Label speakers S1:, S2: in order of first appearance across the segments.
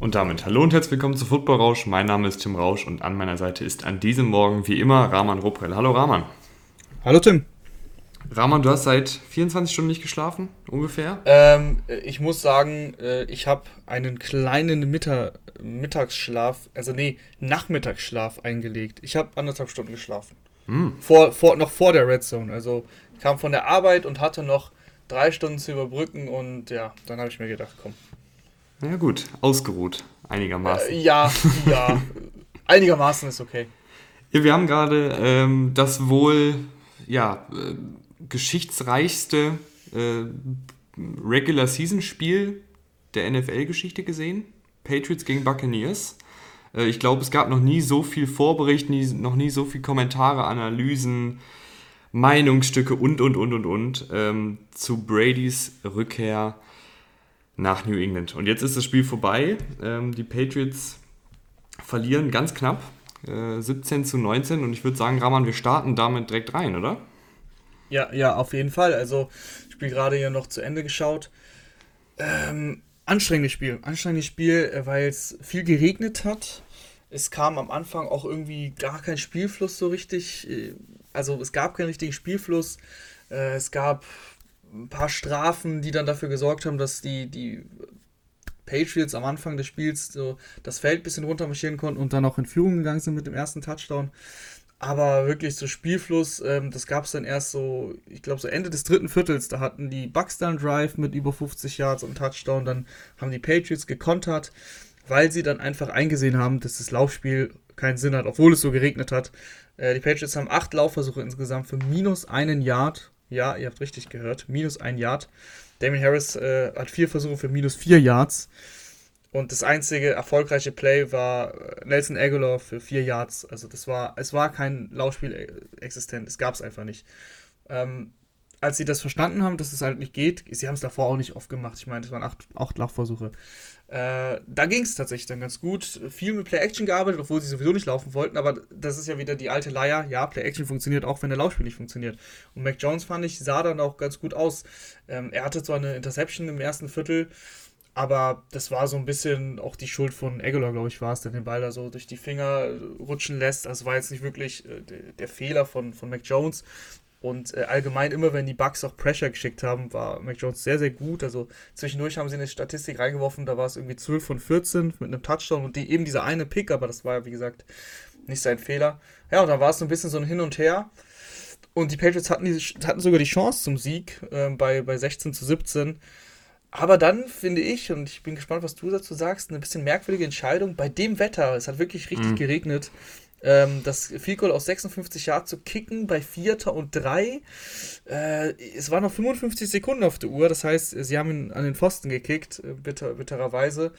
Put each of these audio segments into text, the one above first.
S1: Und damit hallo und herzlich willkommen zu Football Rausch. Mein Name ist Tim Rausch und an meiner Seite ist an diesem Morgen wie immer Rahman Ruprell. Hallo Rahman.
S2: Hallo Tim.
S1: Rahman, du hast seit 24 Stunden nicht geschlafen, ungefähr?
S2: Ähm, ich muss sagen, äh, ich habe einen kleinen Mittag Mittagsschlaf, also nee, Nachmittagsschlaf eingelegt. Ich habe anderthalb Stunden geschlafen. Mm. Vor, vor, noch vor der Red Zone. Also kam von der Arbeit und hatte noch drei Stunden zu überbrücken und ja, dann habe ich mir gedacht, komm.
S1: Ja gut, ausgeruht, einigermaßen.
S2: Äh, ja, ja, einigermaßen ist okay.
S1: Ja, wir haben gerade ähm, das wohl, ja, äh, geschichtsreichste äh, Regular Season Spiel der NFL-Geschichte gesehen. Patriots gegen Buccaneers. Äh, ich glaube, es gab noch nie so viel Vorbericht, nie, noch nie so viel Kommentare, Analysen, Meinungsstücke und, und, und, und, und ähm, zu Bradys Rückkehr nach New England. Und jetzt ist das Spiel vorbei. Ähm, die Patriots verlieren ganz knapp. Äh, 17 zu 19 und ich würde sagen, Raman, wir starten damit direkt rein, oder?
S2: Ja, ja, auf jeden Fall. Also, Spiel gerade hier noch zu Ende geschaut. Ähm, anstrengendes Spiel. Anstrengendes Spiel, äh, weil es viel geregnet hat. Es kam am Anfang auch irgendwie gar kein Spielfluss so richtig. Äh, also, es gab keinen richtigen Spielfluss. Äh, es gab ein paar Strafen, die dann dafür gesorgt haben, dass die, die Patriots am Anfang des Spiels so das Feld ein bisschen runtermarschieren konnten und dann auch in Führung gegangen sind mit dem ersten Touchdown. Aber wirklich so Spielfluss, ähm, das gab es dann erst so, ich glaube, so Ende des dritten Viertels. Da hatten die Bucks dann Drive mit über 50 Yards und Touchdown. Dann haben die Patriots gekontert, weil sie dann einfach eingesehen haben, dass das Laufspiel keinen Sinn hat, obwohl es so geregnet hat. Äh, die Patriots haben acht Laufversuche insgesamt für minus einen Yard. Ja, ihr habt richtig gehört, minus ein Yard. Damien Harris äh, hat vier Versuche für minus vier Yards. Und das einzige erfolgreiche Play war äh, Nelson Aguilar für vier Yards. Also das war, es war kein Laufspiel existent. Es gab es einfach nicht. Ähm, als sie das verstanden haben, dass es halt nicht geht, sie haben es davor auch nicht oft gemacht. Ich meine, es waren acht, acht Laufversuche. Äh, da ging es tatsächlich dann ganz gut. Viel mit Play-Action gearbeitet, obwohl sie sowieso nicht laufen wollten. Aber das ist ja wieder die alte Leier. Ja, Play-Action funktioniert auch, wenn der Laufspiel nicht funktioniert. Und Mac Jones, fand ich, sah dann auch ganz gut aus. Ähm, er hatte zwar eine Interception im ersten Viertel, aber das war so ein bisschen auch die Schuld von Aguilar, glaube ich, war es, der den Ball da so durch die Finger rutschen lässt. Also war jetzt nicht wirklich äh, der Fehler von, von Mac Jones. Und äh, allgemein immer, wenn die Bucks auch Pressure geschickt haben, war Mac Jones sehr, sehr gut. Also zwischendurch haben sie eine Statistik reingeworfen, da war es irgendwie 12 von 14 mit einem Touchdown und die, eben dieser eine Pick, aber das war, wie gesagt, nicht sein Fehler. Ja, und da war es so ein bisschen so ein Hin und Her. Und die Patriots hatten, die, hatten sogar die Chance zum Sieg äh, bei, bei 16 zu 17. Aber dann finde ich, und ich bin gespannt, was du dazu sagst, eine bisschen merkwürdige Entscheidung bei dem Wetter. Es hat wirklich richtig mhm. geregnet. Ähm, das Field Goal aus 56 Jahren zu kicken bei Vierter und Drei. Äh, es waren noch 55 Sekunden auf der Uhr, das heißt, sie haben ihn an den Pfosten gekickt, äh, bitter, bittererweise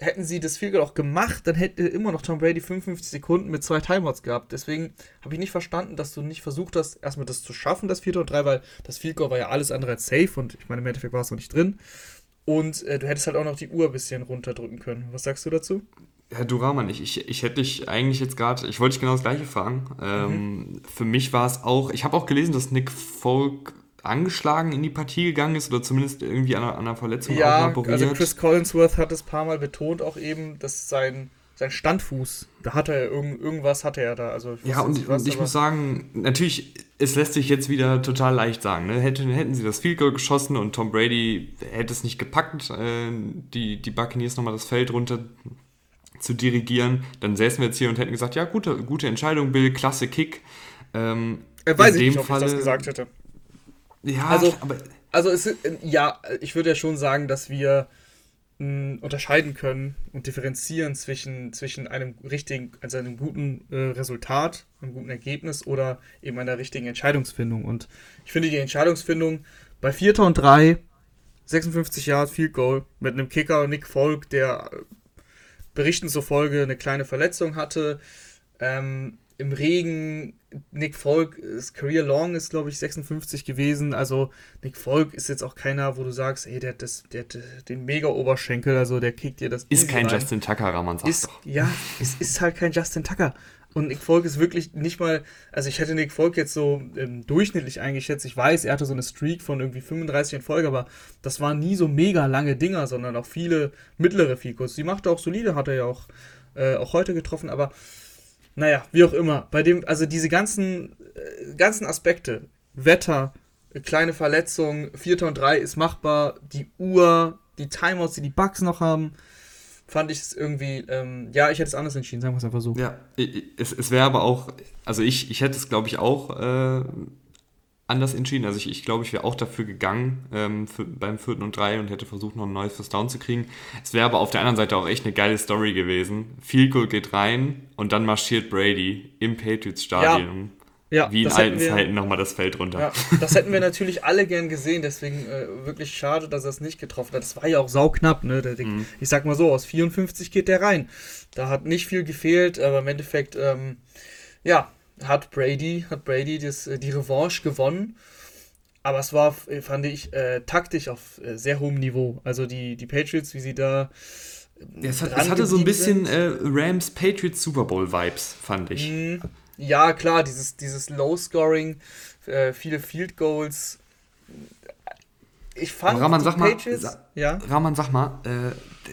S2: hätten sie das Field Goal auch gemacht, dann hätte immer noch Tom Brady 55 Sekunden mit zwei Timeouts gehabt. Deswegen habe ich nicht verstanden, dass du nicht versucht hast, erstmal das zu schaffen, das 4. und 3, weil das Field Goal war ja alles andere als safe und ich meine, im Endeffekt war es noch nicht drin. Und äh, du hättest halt auch noch die Uhr ein bisschen runterdrücken können. Was sagst du dazu?
S1: Herr Duramann, ich, ich, ich hätte dich eigentlich jetzt gerade, ich wollte dich genau das gleiche fragen. Ähm, mhm. Für mich war es auch, ich habe auch gelesen, dass Nick Folk angeschlagen in die Partie gegangen ist oder zumindest irgendwie an einer, an einer Verletzung
S2: ja, laboriert. Also Chris Collinsworth hat es ein paar Mal betont, auch eben, dass sein, sein Standfuß, da hat er irgend, irgendwas hatte er da. Also
S1: ja, und, was, und ich muss sagen, natürlich, es lässt sich jetzt wieder total leicht sagen. Ne? Hätten, hätten sie das Field Goal geschossen und Tom Brady hätte es nicht gepackt, äh, die, die Buccaneers nochmal das Feld runter zu dirigieren, dann säßen wir jetzt hier und hätten gesagt, ja, gute, gute Entscheidung, Bill, klasse Kick. Ähm,
S2: er weiß ich nicht, ob Falle, ich das gesagt hätte.
S1: Ja,
S2: also, aber. Also, es, ja, ich würde ja schon sagen, dass wir mh, unterscheiden können und differenzieren zwischen, zwischen einem richtigen, also einem guten äh, Resultat, einem guten Ergebnis oder eben einer richtigen Entscheidungsfindung. Und ich finde die Entscheidungsfindung bei 4. und 3, 56 Yards Field Goal mit einem Kicker Nick Folk, der äh, Berichten zufolge eine kleine Verletzung hatte, ähm, im Regen. Nick Folk, ist Career Long ist, glaube ich, 56 gewesen. Also Nick Folk ist jetzt auch keiner, wo du sagst, ey, der hat, das, der hat den Mega-Oberschenkel, also der kickt dir das.
S1: Ist kein rein. Justin Tucker, Raman sagt
S2: ist, doch. Ja, es ist halt kein Justin Tucker. Und Nick Folk ist wirklich nicht mal, also ich hätte Nick Folk jetzt so ähm, durchschnittlich eingeschätzt. Ich weiß, er hatte so eine Streak von irgendwie 35 in Folge, aber das waren nie so mega lange Dinger, sondern auch viele mittlere Ficos. Die macht er auch solide, hat er ja auch, äh, auch heute getroffen, aber naja, wie auch immer. Bei dem, also diese ganzen, äh, ganzen Aspekte, Wetter, kleine Verletzung, 4 und 3 ist machbar, die Uhr, die Timeouts, die die Bugs noch haben, fand ich es irgendwie, ähm, ja, ich hätte es anders entschieden, sagen wir es einfach so.
S1: Ja, es, es wäre aber auch, also ich, ich hätte es, glaube ich, auch äh, anders entschieden. Also ich, ich glaube, ich wäre auch dafür gegangen ähm, für, beim vierten und drei und hätte versucht, noch ein neues First Down zu kriegen. Es wäre aber auf der anderen Seite auch echt eine geile Story gewesen. Field Goal geht rein und dann marschiert Brady im Patriots Stadion. Ja. Ja, Wie in alten wir, Zeiten nochmal das Feld runter.
S2: Ja, das hätten wir natürlich alle gern gesehen, deswegen äh, wirklich schade, dass er es nicht getroffen hat. Das war ja auch sauknapp, ne? Der, mhm. Ich sag mal so, aus 54 geht der rein. Da hat nicht viel gefehlt, aber im Endeffekt, ähm, ja, hat Brady, hat Brady das, äh, die Revanche gewonnen. Aber es war, fand ich, äh, taktisch auf äh, sehr hohem Niveau. Also die, die Patriots, wie sie da.
S1: Ja, es, hat, es hatte so ein bisschen äh, Rams Patriots Super Bowl Vibes, fand ich. Mhm.
S2: Ja, klar, dieses, dieses Low-Scoring, äh, viele Field Goals.
S1: Ich fand Raman, sag mal, ja? Raman, sag mal, äh,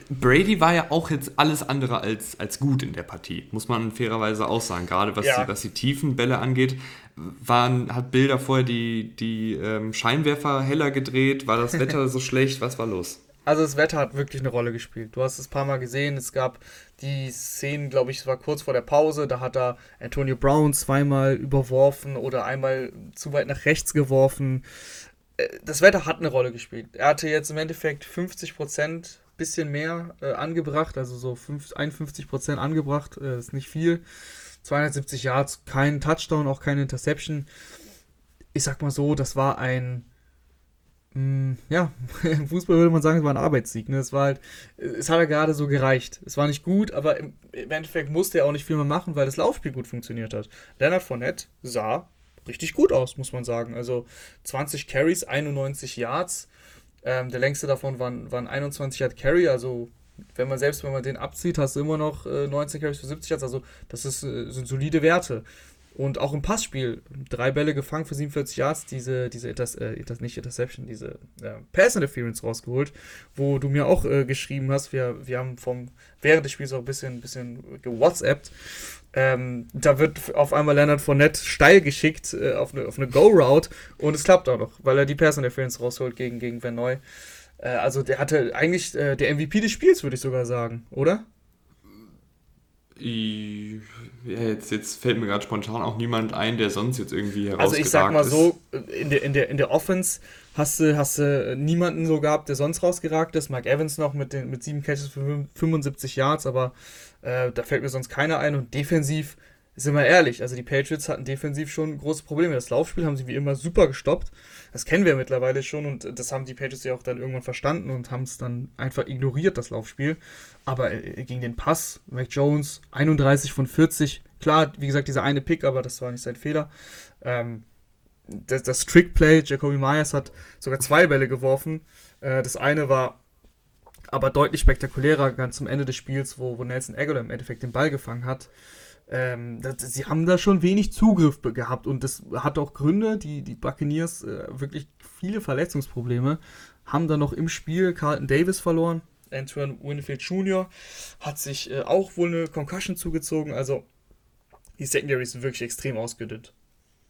S1: Brady war ja auch jetzt alles andere als, als gut in der Partie, muss man fairerweise auch sagen. Gerade was, ja. die, was die tiefen Bälle angeht, waren, hat Bilder vorher die, die ähm, Scheinwerfer heller gedreht, war das Wetter so schlecht, was war los?
S2: Also das Wetter hat wirklich eine Rolle gespielt. Du hast es ein paar Mal gesehen, es gab die Szenen, glaube ich, es war kurz vor der Pause, da hat er Antonio Brown zweimal überworfen oder einmal zu weit nach rechts geworfen. Das Wetter hat eine Rolle gespielt. Er hatte jetzt im Endeffekt 50 Prozent bisschen mehr äh, angebracht, also so 5, 51% angebracht, äh, ist nicht viel. 270 Yards, kein Touchdown, auch keine Interception. Ich sag mal so, das war ein, mm, ja, im Fußball würde man sagen, es war ein Arbeitssieg. Ne? Es war halt, es hat ja gerade so gereicht. Es war nicht gut, aber im, im Endeffekt musste er auch nicht viel mehr machen, weil das Laufspiel gut funktioniert hat. Leonard Fournette sah richtig gut aus, muss man sagen. Also 20 Carries, 91 Yards ähm, der längste davon waren, waren 21 Yard Carry, also wenn man selbst, wenn man den abzieht, hast du immer noch äh, 19 Carries für 70 Yards, also das ist, äh, sind solide Werte. Und auch im Passspiel, drei Bälle gefangen für 47 Yards, diese, diese das, äh, nicht Interception, diese äh, Pass Interference rausgeholt, wo du mir auch äh, geschrieben hast, wir, wir haben vom, während des Spiels auch ein bisschen, bisschen gewhatsappt ähm, da wird auf einmal Leonard Fournette steil geschickt äh, auf eine, auf eine Go-Route und es klappt auch noch, weil er die Pass Interference rausholt gegen, gegen Van Neu. Äh, also der hatte eigentlich äh, der MVP des Spiels, würde ich sogar sagen, oder?
S1: Ja, jetzt, jetzt fällt mir gerade spontan auch niemand ein, der sonst jetzt irgendwie herausgeragt
S2: Also ich sag mal ist. so, in der, in, der, in der Offense hast du, hast du niemanden so gehabt, der sonst rausgeragt ist. Mike Evans noch mit, den, mit sieben Catches für 75 Yards, aber äh, da fällt mir sonst keiner ein. Und defensiv, sind wir ehrlich, also die Patriots hatten defensiv schon große Probleme. Das Laufspiel haben sie wie immer super gestoppt. Das kennen wir mittlerweile schon und das haben die Patriots ja auch dann irgendwann verstanden und haben es dann einfach ignoriert, das Laufspiel. Aber äh, gegen den Pass, Mac Jones, 31 von 40, klar, wie gesagt, dieser eine Pick, aber das war nicht sein Fehler. Ähm, das, das Trick-Play, Jacoby Myers hat sogar zwei Bälle geworfen. Äh, das eine war aber deutlich spektakulärer ganz zum Ende des Spiels, wo, wo Nelson Aguilar im Endeffekt den Ball gefangen hat. Ähm, das, sie haben da schon wenig Zugriff gehabt und das hat auch Gründe. Die, die Buccaneers äh, wirklich viele Verletzungsprobleme haben da noch im Spiel Carlton Davis verloren. Antoine Winfield Jr. hat sich äh, auch wohl eine Concussion zugezogen. Also die Secondary ist wirklich extrem ausgedünnt.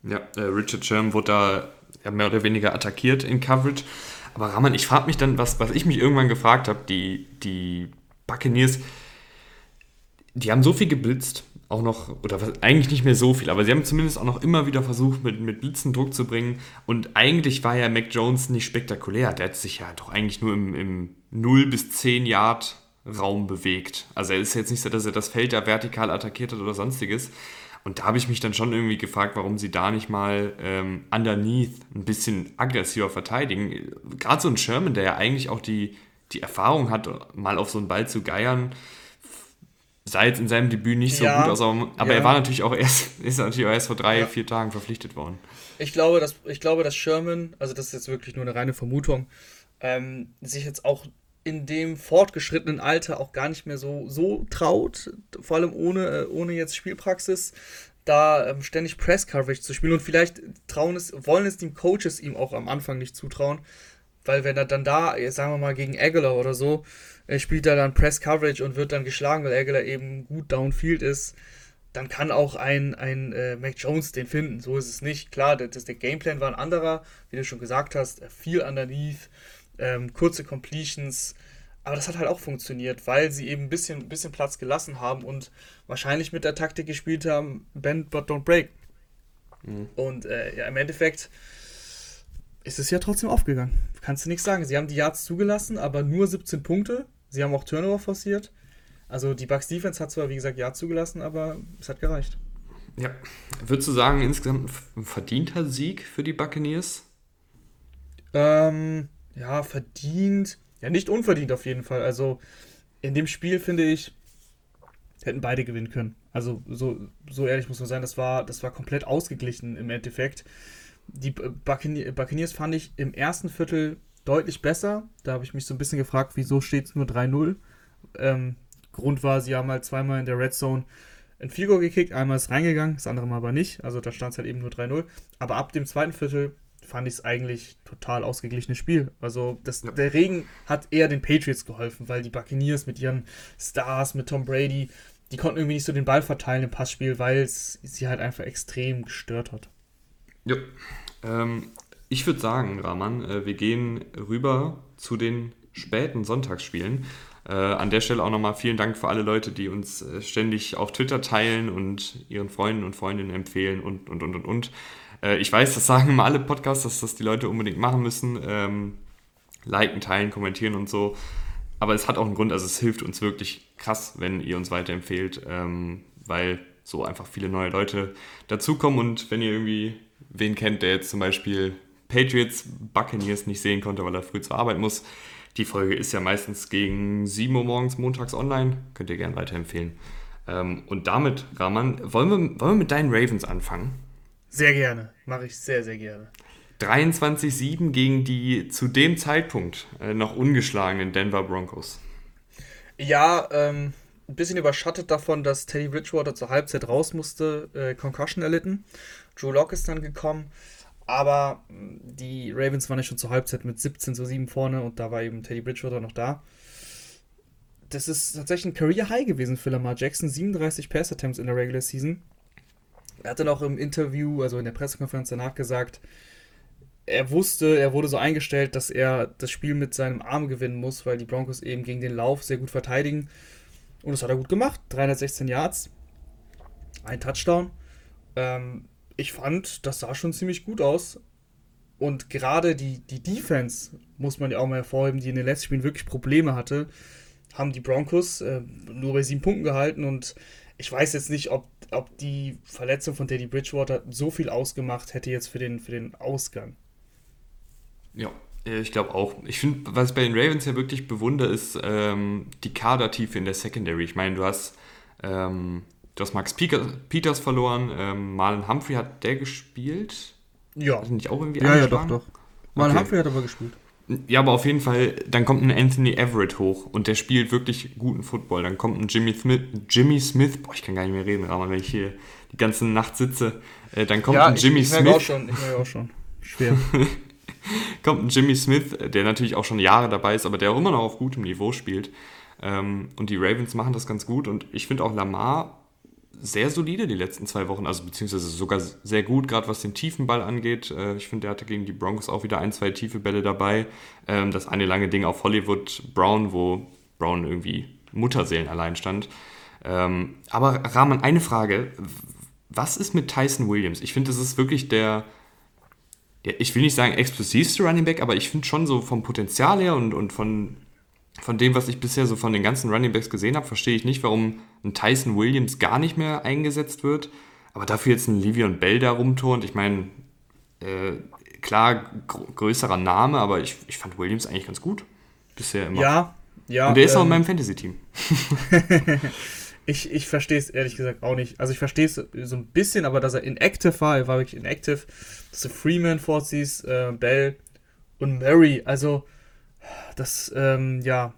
S1: Ja, äh, Richard Sherman wurde da ja, mehr oder weniger attackiert in Coverage. Aber Raman, ich frage mich dann, was, was ich mich irgendwann gefragt habe, die, die Buccaneers, die haben so viel geblitzt, auch noch, oder was, eigentlich nicht mehr so viel, aber sie haben zumindest auch noch immer wieder versucht, mit, mit Blitzen Druck zu bringen. Und eigentlich war ja Mac Jones nicht spektakulär. Der hat sich ja doch eigentlich nur im, im 0 bis 10 Yard Raum bewegt. Also er ist jetzt nicht so, dass er das Feld da vertikal attackiert hat oder sonstiges. Und da habe ich mich dann schon irgendwie gefragt, warum sie da nicht mal ähm, underneath ein bisschen aggressiver verteidigen. Gerade so ein Sherman, der ja eigentlich auch die, die Erfahrung hat, mal auf so einen Ball zu geiern, sah jetzt in seinem Debüt nicht so ja, gut aus, aber, ja. er war natürlich auch erst, ist natürlich auch erst vor drei, ja. vier Tagen verpflichtet worden.
S2: Ich glaube, dass, ich glaube, dass Sherman, also das ist jetzt wirklich nur eine reine Vermutung, ähm, sich jetzt auch in dem fortgeschrittenen Alter auch gar nicht mehr so, so traut, vor allem ohne, äh, ohne jetzt Spielpraxis, da ähm, ständig Press-Coverage zu spielen. Und vielleicht trauen es, wollen es die Coaches ihm auch am Anfang nicht zutrauen, weil wenn er dann da, sagen wir mal, gegen Aguilar oder so, äh, spielt er dann Press-Coverage und wird dann geschlagen, weil Aguilar eben gut downfield ist, dann kann auch ein, ein äh, Mac Jones den finden. So ist es nicht. Klar, das, der Gameplan war ein anderer, wie du schon gesagt hast, viel underneath, ähm, kurze Completions. Aber das hat halt auch funktioniert, weil sie eben ein bisschen, bisschen Platz gelassen haben und wahrscheinlich mit der Taktik gespielt haben, bend but don't break. Mhm. Und äh, ja, im Endeffekt ist es ja trotzdem aufgegangen. Kannst du nichts sagen. Sie haben die Yards zugelassen, aber nur 17 Punkte. Sie haben auch Turnover forciert. Also die Bucks Defense hat zwar, wie gesagt, ja zugelassen, aber es hat gereicht.
S1: Ja. Würdest du sagen, insgesamt ein verdienter Sieg für die Buccaneers?
S2: Ähm, ja, verdient. Ja, nicht unverdient auf jeden Fall. Also in dem Spiel finde ich, hätten beide gewinnen können. Also so, so ehrlich muss man sein, das war, das war komplett ausgeglichen im Endeffekt. Die Buccaneers fand ich im ersten Viertel deutlich besser. Da habe ich mich so ein bisschen gefragt, wieso steht es nur 3-0. Ähm, Grund war, sie haben halt zweimal in der Red Zone ein Figo gekickt, einmal ist reingegangen, das andere Mal aber nicht. Also da stand es halt eben nur 3-0. Aber ab dem zweiten Viertel fand ich es eigentlich total ausgeglichenes Spiel. Also das, ja. der Regen hat eher den Patriots geholfen, weil die Buccaneers mit ihren Stars, mit Tom Brady, die konnten irgendwie nicht so den Ball verteilen im Passspiel, weil es sie halt einfach extrem gestört hat.
S1: Ja. Ähm, ich würde sagen, Rahman, äh, wir gehen rüber zu den späten Sonntagsspielen. Äh, an der Stelle auch nochmal vielen Dank für alle Leute, die uns äh, ständig auf Twitter teilen und ihren Freunden und Freundinnen empfehlen und, und, und, und, und. Äh, ich weiß, das sagen immer alle Podcasts, dass das die Leute unbedingt machen müssen. Ähm, liken, teilen, kommentieren und so. Aber es hat auch einen Grund, also es hilft uns wirklich krass, wenn ihr uns weiterempfehlt, ähm, weil so einfach viele neue Leute dazukommen und wenn ihr irgendwie wen kennt, der jetzt zum Beispiel Patriots Buccaneers nicht sehen konnte, weil er früh zur Arbeit muss, die Folge ist ja meistens gegen 7 Uhr morgens montags online. Könnt ihr gerne weiterempfehlen. Ähm, und damit, Rahman, wollen wir, wollen wir mit deinen Ravens anfangen?
S2: Sehr gerne. Mache ich sehr, sehr gerne.
S1: 23-7 gegen die zu dem Zeitpunkt äh, noch ungeschlagenen Denver Broncos.
S2: Ja, ähm, ein bisschen überschattet davon, dass Teddy Bridgewater zur Halbzeit raus musste, äh, Concussion erlitten. Drew Locke ist dann gekommen. Aber hm, die Ravens waren ja schon zur Halbzeit mit 17 zu 7 vorne und da war eben Teddy Bridgewater noch da. Das ist tatsächlich ein Career High gewesen für Lamar Jackson. 37 Pass Attempts in der Regular Season. Er hat dann auch im Interview, also in der Pressekonferenz danach gesagt, er wusste, er wurde so eingestellt, dass er das Spiel mit seinem Arm gewinnen muss, weil die Broncos eben gegen den Lauf sehr gut verteidigen. Und das hat er gut gemacht. 316 Yards, ein Touchdown. Ähm, ich fand, das sah schon ziemlich gut aus. Und gerade die, die Defense, muss man ja auch mal hervorheben, die in den letzten Spielen wirklich Probleme hatte, haben die Broncos äh, nur bei sieben Punkten gehalten. Und ich weiß jetzt nicht, ob, ob die Verletzung von Teddy Bridgewater so viel ausgemacht hätte jetzt für den, für den Ausgang.
S1: Ja, äh, ich glaube auch. Ich finde, was ich bei den Ravens ja wirklich bewundere, ist ähm, die Kadertiefe in der Secondary. Ich meine, du hast ähm, Du hast Max Peters verloren. Ähm, Marlon Humphrey hat der gespielt?
S2: Ja.
S1: Ist nicht auch irgendwie
S2: Ja, ja, doch, doch. Marlon okay. Humphrey hat aber gespielt.
S1: Ja, aber auf jeden Fall, dann kommt ein Anthony Everett hoch und der spielt wirklich guten Football. Dann kommt ein Jimmy Smith, Jimmy Smith, boah, ich kann gar nicht mehr reden, Rahman, wenn ich hier die ganze Nacht sitze. Äh, dann kommt ja, ein Jimmy ich, ich Smith. Auch
S2: schon, ich merke auch schon. Schwer.
S1: kommt ein Jimmy Smith, der natürlich auch schon Jahre dabei ist, aber der auch immer noch auf gutem Niveau spielt. Ähm, und die Ravens machen das ganz gut und ich finde auch Lamar sehr solide die letzten zwei Wochen, also beziehungsweise sogar sehr gut, gerade was den tiefen Ball angeht. Äh, ich finde, der hatte gegen die Broncos auch wieder ein, zwei tiefe Bälle dabei. Ähm, das eine lange Ding auf Hollywood Brown, wo Brown irgendwie Mutterseelen allein stand. Ähm, aber Rahman, eine Frage. Was ist mit Tyson Williams? Ich finde, das ist wirklich der, der, ich will nicht sagen explosivste Running Back, aber ich finde schon so vom Potenzial her und, und von von dem, was ich bisher so von den ganzen Running Backs gesehen habe, verstehe ich nicht, warum ein Tyson Williams gar nicht mehr eingesetzt wird. Aber dafür jetzt ein Livion Bell da rumturnt. Ich meine, äh, klar, gr größerer Name, aber ich, ich fand Williams eigentlich ganz gut. Bisher immer.
S2: Ja, ja.
S1: Und der ist ähm, auch in ähm, meinem Fantasy-Team.
S2: Ich, ich verstehe es ehrlich gesagt auch nicht. Also ich verstehe es so ein bisschen, aber dass er inactive war, er war wirklich inactive. Dass du Freeman vorziehst, äh, Bell und Murray, also das, ähm, ja,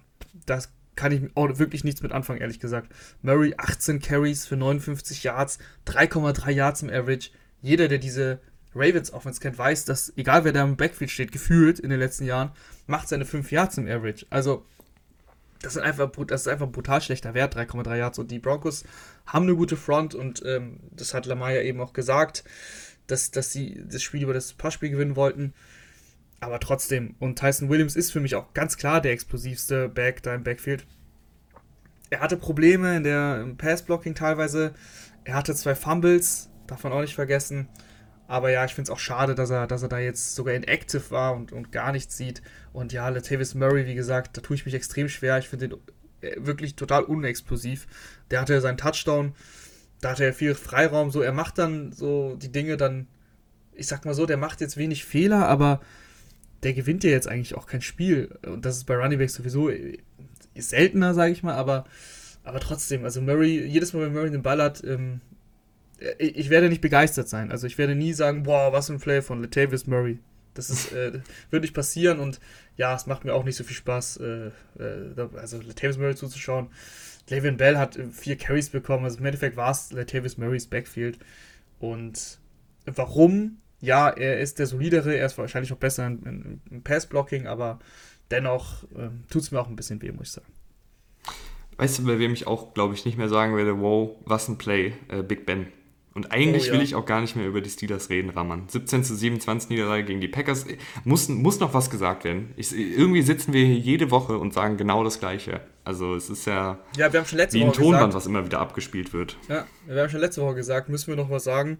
S2: das kann ich auch wirklich nichts mit anfangen, ehrlich gesagt. Murray 18 Carries für 59 Yards, 3,3 Yards im Average. Jeder, der diese Ravens Offense kennt, weiß, dass egal wer da im Backfield steht, gefühlt in den letzten Jahren, macht seine 5 Yards im Average. Also das ist einfach, das ist einfach ein brutal schlechter Wert, 3,3 Yards. Und die Broncos haben eine gute Front und ähm, das hat Lamar ja eben auch gesagt, dass, dass sie das Spiel über das Passspiel gewinnen wollten. Aber trotzdem, und Tyson Williams ist für mich auch ganz klar der explosivste Back da im Backfield. Er hatte Probleme in der Passblocking teilweise. Er hatte zwei Fumbles, man auch nicht vergessen. Aber ja, ich finde es auch schade, dass er, dass er da jetzt sogar inactive war und, und gar nichts sieht. Und ja, Latavius Murray, wie gesagt, da tue ich mich extrem schwer. Ich finde den äh, wirklich total unexplosiv. Der hatte seinen Touchdown, da hatte er viel Freiraum. So, er macht dann so die Dinge dann, ich sag mal so, der macht jetzt wenig Fehler, aber der gewinnt ja jetzt eigentlich auch kein Spiel. Und das ist bei Running Back sowieso seltener, sage ich mal, aber, aber trotzdem, also Murray, jedes Mal, wenn Murray den Ball hat, ähm, ich werde nicht begeistert sein. Also ich werde nie sagen, boah, was ein Play von Latavius Murray. Das ist, äh, wird nicht passieren und ja, es macht mir auch nicht so viel Spaß, äh, äh, also Latavius Murray zuzuschauen. Le'Veon Bell hat äh, vier Carries bekommen, also im Endeffekt war es Latavius Murrays Backfield. Und warum? Ja, er ist der solidere, er ist wahrscheinlich auch besser im, im Pass-Blocking, aber dennoch ähm, tut es mir auch ein bisschen weh, muss ich sagen.
S1: Weißt du, bei wem ich auch, glaube ich, nicht mehr sagen werde, wow, was ein Play, äh, Big Ben. Und eigentlich oh, ja. will ich auch gar nicht mehr über die Steelers reden, Raman. 17 zu 27 Niederlage gegen die Packers. Muss, muss noch was gesagt werden. Ich, irgendwie sitzen wir hier jede Woche und sagen genau das Gleiche. Also es ist ja,
S2: ja wir haben schon letzte
S1: wie ein Woche Tonband, gesagt, was immer wieder abgespielt wird.
S2: Ja, wir haben schon letzte Woche gesagt, müssen wir noch was sagen,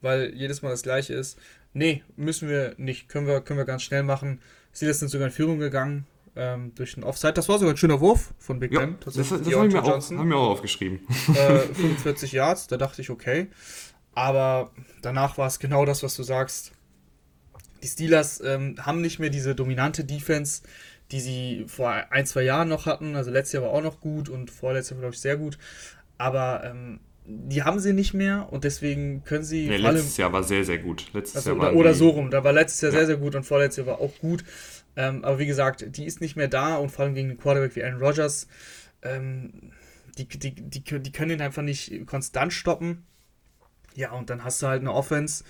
S2: weil jedes Mal das Gleiche ist. Nee, müssen wir nicht. Können wir, können wir ganz schnell machen. Steelers sind sogar in Führung gegangen ähm, durch den Offside. Das war sogar ein schöner Wurf von Big ja, Ben.
S1: Das, das, das haben, wir auch, auch aufgeschrieben.
S2: Äh, 45 Yards, da dachte ich, okay. Aber danach war es genau das, was du sagst. Die Steelers ähm, haben nicht mehr diese dominante Defense, die sie vor ein, zwei Jahren noch hatten. Also letztes Jahr war auch noch gut und vorletztes Jahr, glaube ich, sehr gut. Aber ähm, die haben sie nicht mehr und deswegen können sie.
S1: Nee, letztes Jahr war sehr, sehr gut.
S2: Letztes also, Jahr oder, oder so rum. Da war letztes Jahr ja. sehr, sehr gut und vorletztes Jahr war auch gut. Ähm, aber wie gesagt, die ist nicht mehr da und vor allem gegen einen Quarterback wie Aaron Rodgers, ähm, die, die, die, die können ihn einfach nicht konstant stoppen. Ja, und dann hast du halt eine Offense,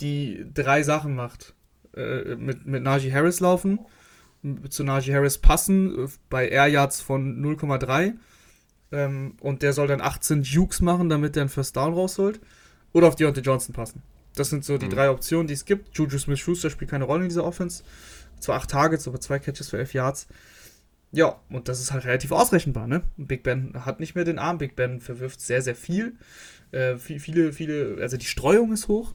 S2: die drei Sachen macht. Äh, mit, mit Najee Harris laufen, zu Najee Harris passen, bei Air Yards von 0,3. Ähm, und der soll dann 18 Jukes machen, damit er einen First Down rausholt. Oder auf Deontay Johnson passen. Das sind so die mhm. drei Optionen, die es gibt. Juju Smith-Schuster spielt keine Rolle in dieser Offense zwar acht Targets, aber zwei Catches für elf Yards. Ja, und das ist halt relativ ausrechenbar, ne? Big Ben hat nicht mehr den Arm, Big Ben verwirft sehr, sehr viel. Äh, viele, viele, also die Streuung ist hoch.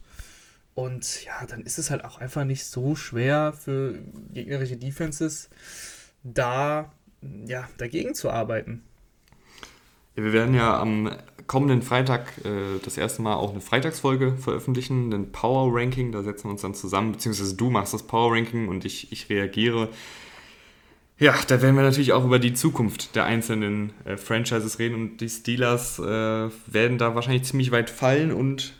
S2: Und ja, dann ist es halt auch einfach nicht so schwer für gegnerische Defenses, da ja, dagegen zu arbeiten.
S1: Wir werden ja am kommenden Freitag äh, das erste Mal auch eine Freitagsfolge veröffentlichen, ein Power Ranking. Da setzen wir uns dann zusammen, beziehungsweise du machst das Power Ranking und ich, ich reagiere. Ja, da werden wir natürlich auch über die Zukunft der einzelnen äh, Franchises reden und die Steelers äh, werden da wahrscheinlich ziemlich weit fallen und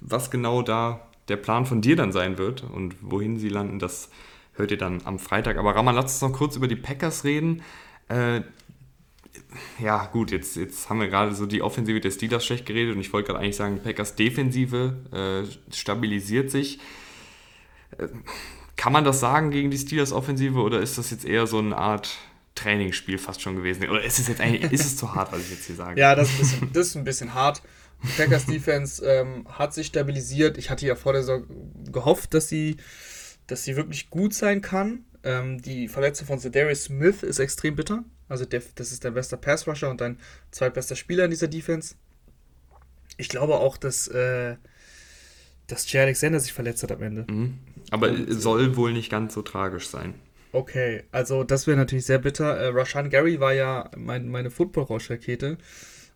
S1: was genau da der Plan von dir dann sein wird und wohin sie landen, das hört ihr dann am Freitag. Aber Raman, lass uns noch kurz über die Packers reden. Äh, ja, gut, jetzt, jetzt haben wir gerade so die Offensive der Steelers schlecht geredet und ich wollte gerade eigentlich sagen, Packers Defensive äh, stabilisiert sich. Äh, kann man das sagen gegen die Steelers Offensive oder ist das jetzt eher so eine Art Trainingsspiel fast schon gewesen? Oder ist es jetzt eigentlich, ist es zu hart, was ich jetzt hier sage?
S2: Ja, das ist ein bisschen, das ist ein bisschen hart. Die Packers Defense ähm, hat sich stabilisiert. Ich hatte ja vor der Saison gehofft, dass sie, dass sie wirklich gut sein kann. Ähm, die Verletzung von Zedarius Smith ist extrem bitter. Also der, das ist dein bester Pass-Rusher und dein zweitbester Spieler in dieser Defense. Ich glaube auch, dass, äh, dass Jay Alexander sich verletzt hat am Ende.
S1: Mhm. Aber und, soll wohl nicht ganz so tragisch sein.
S2: Okay, also das wäre natürlich sehr bitter. Äh, Rashan Gary war ja mein, meine Football-Rausch-Rakete.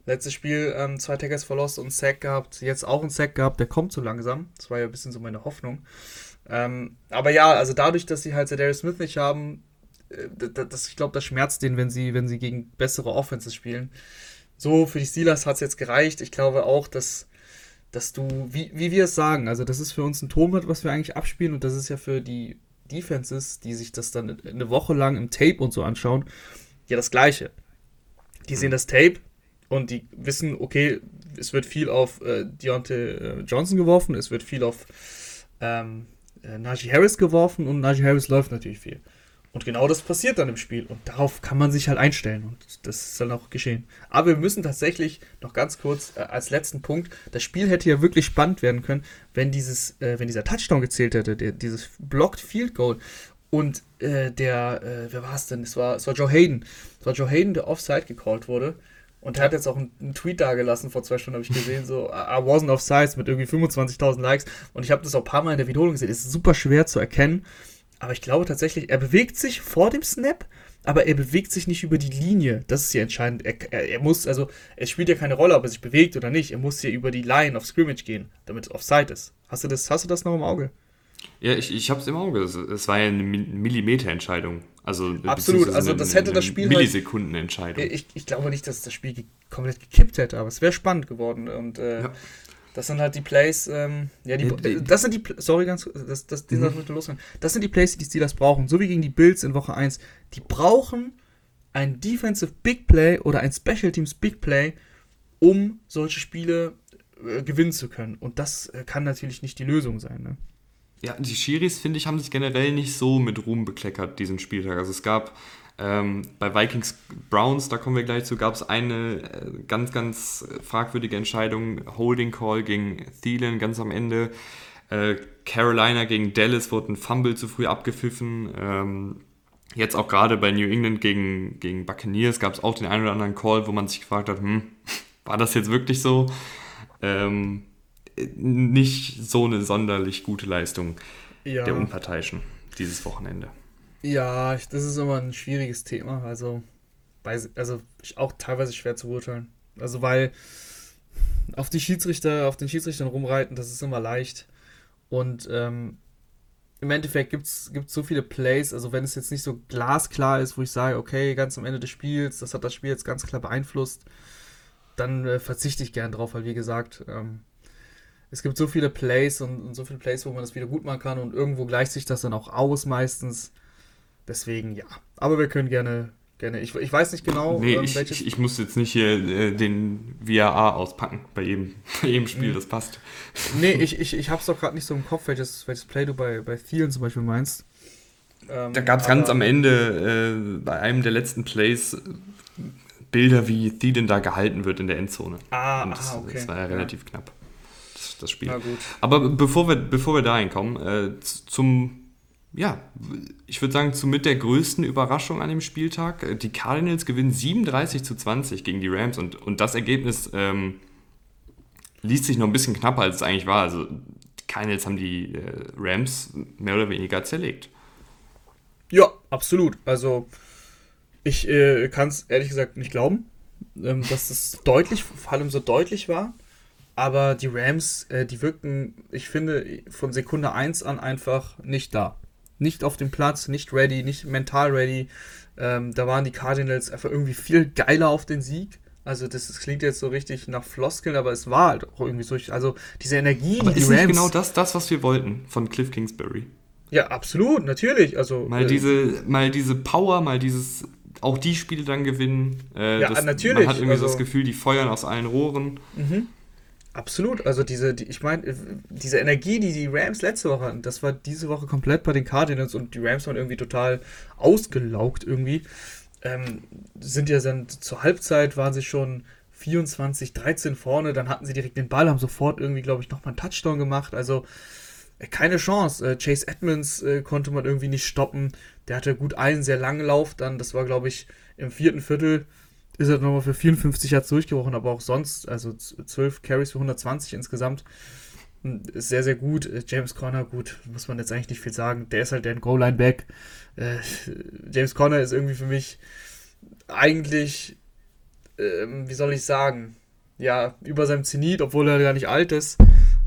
S2: Letztes Spiel ähm, zwei Taggers verlost und einen Sack gehabt. Jetzt auch einen Sack gehabt, der kommt so langsam. Das war ja ein bisschen so meine Hoffnung. Ähm, aber ja, also dadurch, dass sie halt Darius Smith nicht haben, äh, das, ich glaube, das schmerzt denen, wenn sie, wenn sie gegen bessere Offenses spielen. so, für die Steelers hat es jetzt gereicht. Ich glaube auch, dass, dass du, wie, wie wir es sagen, also das ist für uns ein Tonband, was wir eigentlich abspielen und das ist ja für die Defenses, die sich das dann eine Woche lang im Tape und so anschauen, ja das Gleiche. Die sehen das Tape und die wissen, okay, es wird viel auf äh, Deontay äh, Johnson geworfen, es wird viel auf ähm, äh, Najee Harris geworfen und Najee Harris läuft natürlich viel. Und genau das passiert dann im Spiel. Und darauf kann man sich halt einstellen. Und das ist dann auch geschehen. Aber wir müssen tatsächlich noch ganz kurz äh, als letzten Punkt, das Spiel hätte ja wirklich spannend werden können, wenn dieses, äh, wenn dieser Touchdown gezählt hätte, der, dieses Blocked Field Goal. Und äh, der, äh, wer war es denn? Es war, es war Joe Hayden. Es war Joe Hayden, der Offside gecallt wurde. Und er hat jetzt auch einen, Tweet da gelassen, vor zwei Stunden habe ich gesehen, so, I wasn't offside mit irgendwie 25.000 Likes. Und ich habe das auch ein paar Mal in der Wiederholung gesehen. Es ist super schwer zu erkennen. Aber ich glaube tatsächlich, er bewegt sich vor dem Snap, aber er bewegt sich nicht über die Linie. Das ist ja entscheidend. Er, er, er, muss, also, es spielt ja keine Rolle, ob er sich bewegt oder nicht. Er muss hier über die Line of Scrimmage gehen, damit es Offside ist. Hast du das, hast du das noch im Auge?
S1: Ja, ich, ich habe es im Auge. Es war ja eine Millimeterentscheidung. Also,
S2: Absolut, also das hätte das Spiel.
S1: Halt Millisekundenentscheidung.
S2: Halt, ich, ich glaube nicht, dass das Spiel komplett gekippt hätte, aber es wäre spannend geworden. Und äh, ja. Das sind halt die Plays, ähm, ja, die, äh, das sind die, sorry, ganz, das, das, den mhm. losgehen. Das sind die Plays, die die Steelers brauchen, so wie gegen die Bills in Woche 1. Die brauchen ein Defensive Big Play oder ein Special Teams Big Play, um solche Spiele äh, gewinnen zu können. Und das äh, kann natürlich nicht die Lösung sein, ne?
S1: Ja, die Schiris, finde ich, haben sich generell nicht so mit Ruhm bekleckert diesen Spieltag. Also es gab ähm, bei Vikings Browns, da kommen wir gleich zu, gab es eine äh, ganz, ganz fragwürdige Entscheidung. Holding Call gegen Thielen ganz am Ende. Äh, Carolina gegen Dallas wurde ein Fumble zu früh abgepfiffen. Ähm, jetzt auch gerade bei New England gegen, gegen Buccaneers gab es auch den einen oder anderen Call, wo man sich gefragt hat, hm, war das jetzt wirklich so? Ähm, nicht so eine sonderlich gute Leistung ja. der Unparteiischen dieses Wochenende.
S2: Ja, das ist immer ein schwieriges Thema. Also, also auch teilweise schwer zu urteilen. Also, weil auf die Schiedsrichter, auf den Schiedsrichtern rumreiten, das ist immer leicht. Und ähm, im Endeffekt gibt es so viele Plays, also wenn es jetzt nicht so glasklar ist, wo ich sage, okay, ganz am Ende des Spiels, das hat das Spiel jetzt ganz klar beeinflusst, dann äh, verzichte ich gern drauf, weil wie gesagt, ähm, es gibt so viele Plays und, und, so viele Plays, wo man das wieder gut machen kann und irgendwo gleicht sich das dann auch aus meistens. Deswegen ja. Aber wir können gerne, gerne. Ich, ich weiß nicht genau,
S1: nee, ähm, ich, ich, ich, muss jetzt nicht hier äh, den VAA auspacken bei jedem, bei jedem Spiel, mhm. das passt.
S2: Nee, ich, ich, ich hab's doch gerade nicht so im Kopf, welches, welches Play du bei, bei Thielen zum Beispiel meinst.
S1: Ähm, da gab es ganz am Ende äh, bei einem der letzten Plays Bilder, wie Thielen da gehalten wird in der Endzone.
S2: Ah,
S1: das,
S2: ah okay.
S1: das war ja relativ ja. knapp, das, Spiel. Aber bevor wir, bevor wir dahin kommen, äh, zum ja, ich würde sagen, somit der größten Überraschung an dem Spieltag. Die Cardinals gewinnen 37 zu 20 gegen die Rams und, und das Ergebnis ähm, liest sich noch ein bisschen knapper, als es eigentlich war. Also, die Cardinals haben die äh, Rams mehr oder weniger zerlegt.
S2: Ja, absolut. Also, ich äh, kann es ehrlich gesagt nicht glauben, ähm, dass das deutlich, vor allem so deutlich war. Aber die Rams, äh, die wirkten, ich finde, von Sekunde 1 an einfach nicht da nicht auf dem Platz, nicht ready, nicht mental ready. Ähm, da waren die Cardinals einfach irgendwie viel geiler auf den Sieg. Also das, das, klingt jetzt so richtig nach Floskeln, aber es war halt auch irgendwie so. Also diese Energie,
S1: aber die ist die Rams. Genau das, das, was wir wollten von Cliff Kingsbury.
S2: Ja, absolut, natürlich. Also
S1: mal äh, diese, mal diese Power, mal dieses auch die Spiele dann gewinnen.
S2: Äh, ja, das, natürlich. Man
S1: hat irgendwie also, so das Gefühl, die feuern aus allen Rohren.
S2: Mhm. Absolut. Also diese, die, ich meine, diese Energie, die die Rams letzte Woche hatten, das war diese Woche komplett bei den Cardinals und die Rams waren irgendwie total ausgelaugt irgendwie. Ähm, sind ja dann zur Halbzeit waren sie schon 24, 13 vorne, dann hatten sie direkt den Ball, haben sofort irgendwie, glaube ich, nochmal einen Touchdown gemacht. Also äh, keine Chance. Äh, Chase Edmonds äh, konnte man irgendwie nicht stoppen. Der hatte gut einen sehr langen Lauf dann. Das war, glaube ich, im vierten Viertel ist er nochmal für 54 Yards durchgebrochen, aber auch sonst, also 12 Carries für 120 insgesamt. Ist sehr, sehr gut. Äh, James Conner, gut, muss man jetzt eigentlich nicht viel sagen. Der ist halt der Goal-Line-Back. Äh, James Conner ist irgendwie für mich eigentlich, ähm, wie soll ich sagen, ja, über seinem Zenit, obwohl er gar nicht alt ist.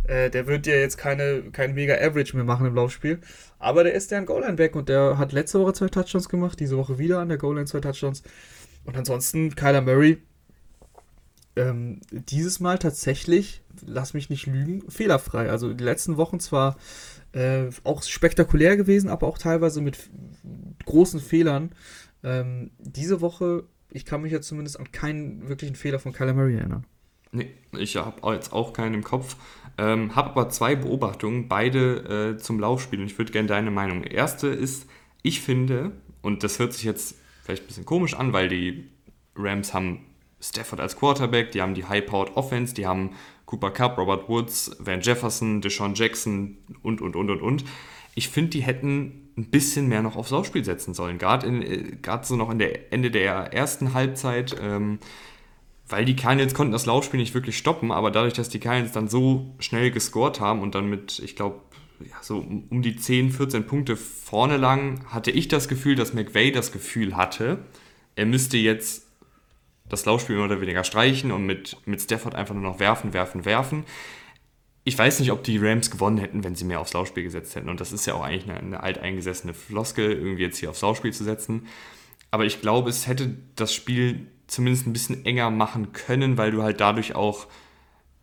S2: Äh, der wird ja jetzt keine, kein mega Average mehr machen im Laufspiel. Aber der ist der Goal-Line-Back und der hat letzte Woche zwei Touchdowns gemacht, diese Woche wieder an der Goal-Line zwei Touchdowns. Und ansonsten Kyler Murray, ähm, dieses Mal tatsächlich, lass mich nicht lügen, fehlerfrei. Also die letzten Wochen zwar äh, auch spektakulär gewesen, aber auch teilweise mit großen Fehlern. Ähm, diese Woche, ich kann mich jetzt zumindest an keinen wirklichen Fehler von Kyler Murray erinnern.
S1: Nee, ich habe jetzt auch keinen im Kopf. Ähm, habe aber zwei Beobachtungen, beide äh, zum Laufspiel und ich würde gerne deine Meinung. Erste ist, ich finde, und das hört sich jetzt vielleicht ein bisschen komisch an, weil die Rams haben Stafford als Quarterback, die haben die High-Powered Offense, die haben Cooper Cup, Robert Woods, Van Jefferson, Deshaun Jackson und, und, und, und, und. Ich finde, die hätten ein bisschen mehr noch aufs Laufspiel setzen sollen. Gerade äh, so noch in der Ende der ersten Halbzeit, ähm, weil die Cardinals konnten das Laufspiel nicht wirklich stoppen, aber dadurch, dass die Cardinals dann so schnell gescored haben und dann mit, ich glaube, ja, so um die 10, 14 Punkte vorne lang, hatte ich das Gefühl, dass McVay das Gefühl hatte, er müsste jetzt das Laufspiel mehr oder weniger streichen und mit, mit Stafford einfach nur noch werfen, werfen, werfen. Ich weiß nicht, ob die Rams gewonnen hätten, wenn sie mehr aufs Laufspiel gesetzt hätten. Und das ist ja auch eigentlich eine, eine alteingesessene Floskel, irgendwie jetzt hier aufs Laufspiel zu setzen. Aber ich glaube, es hätte das Spiel zumindest ein bisschen enger machen können, weil du halt dadurch auch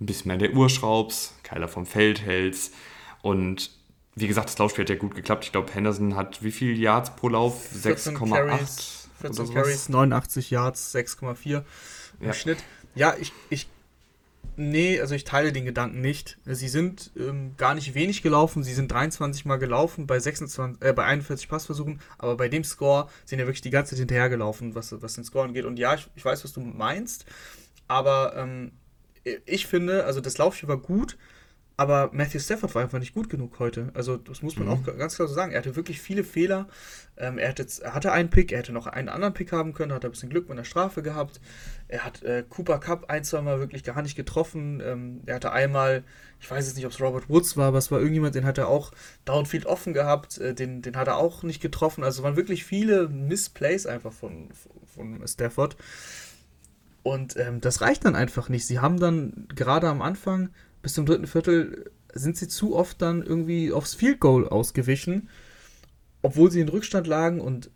S1: ein bisschen mehr in der Uhr schraubst, Keiler vom Feld hältst. Und wie gesagt, das Laufspiel hat ja gut geklappt. Ich glaube, Henderson hat wie viel Yards pro Lauf? 6,8.
S2: 14 Carries, 89 Yards, 6,4 im ja. Schnitt. Ja, ich, ich, nee, also ich teile den Gedanken nicht. Sie sind ähm, gar nicht wenig gelaufen, sie sind 23 Mal gelaufen bei 26, äh, bei 41 Passversuchen, aber bei dem Score sind ja wirklich die ganze Zeit hinterhergelaufen, was, was den Score angeht. Und ja, ich, ich weiß, was du meinst, aber ähm, ich finde, also das Laufspiel war gut, aber Matthew Stafford war einfach nicht gut genug heute. Also, das muss man mhm. auch ganz klar so sagen. Er hatte wirklich viele Fehler. Ähm, er, hatte er hatte einen Pick, er hätte noch einen anderen Pick haben können, hat ein bisschen Glück mit der Strafe gehabt. Er hat äh, Cooper Cup ein, zwei Mal wirklich gar nicht getroffen. Ähm, er hatte einmal, ich weiß jetzt nicht, ob es Robert Woods war, aber es war irgendjemand, den hat er auch Downfield offen gehabt. Äh, den, den hat er auch nicht getroffen. Also, es waren wirklich viele Missplays einfach von, von Stafford. Und ähm, das reicht dann einfach nicht. Sie haben dann gerade am Anfang bis zum dritten Viertel sind sie zu oft dann irgendwie aufs Field Goal ausgewichen, obwohl sie in Rückstand lagen. Und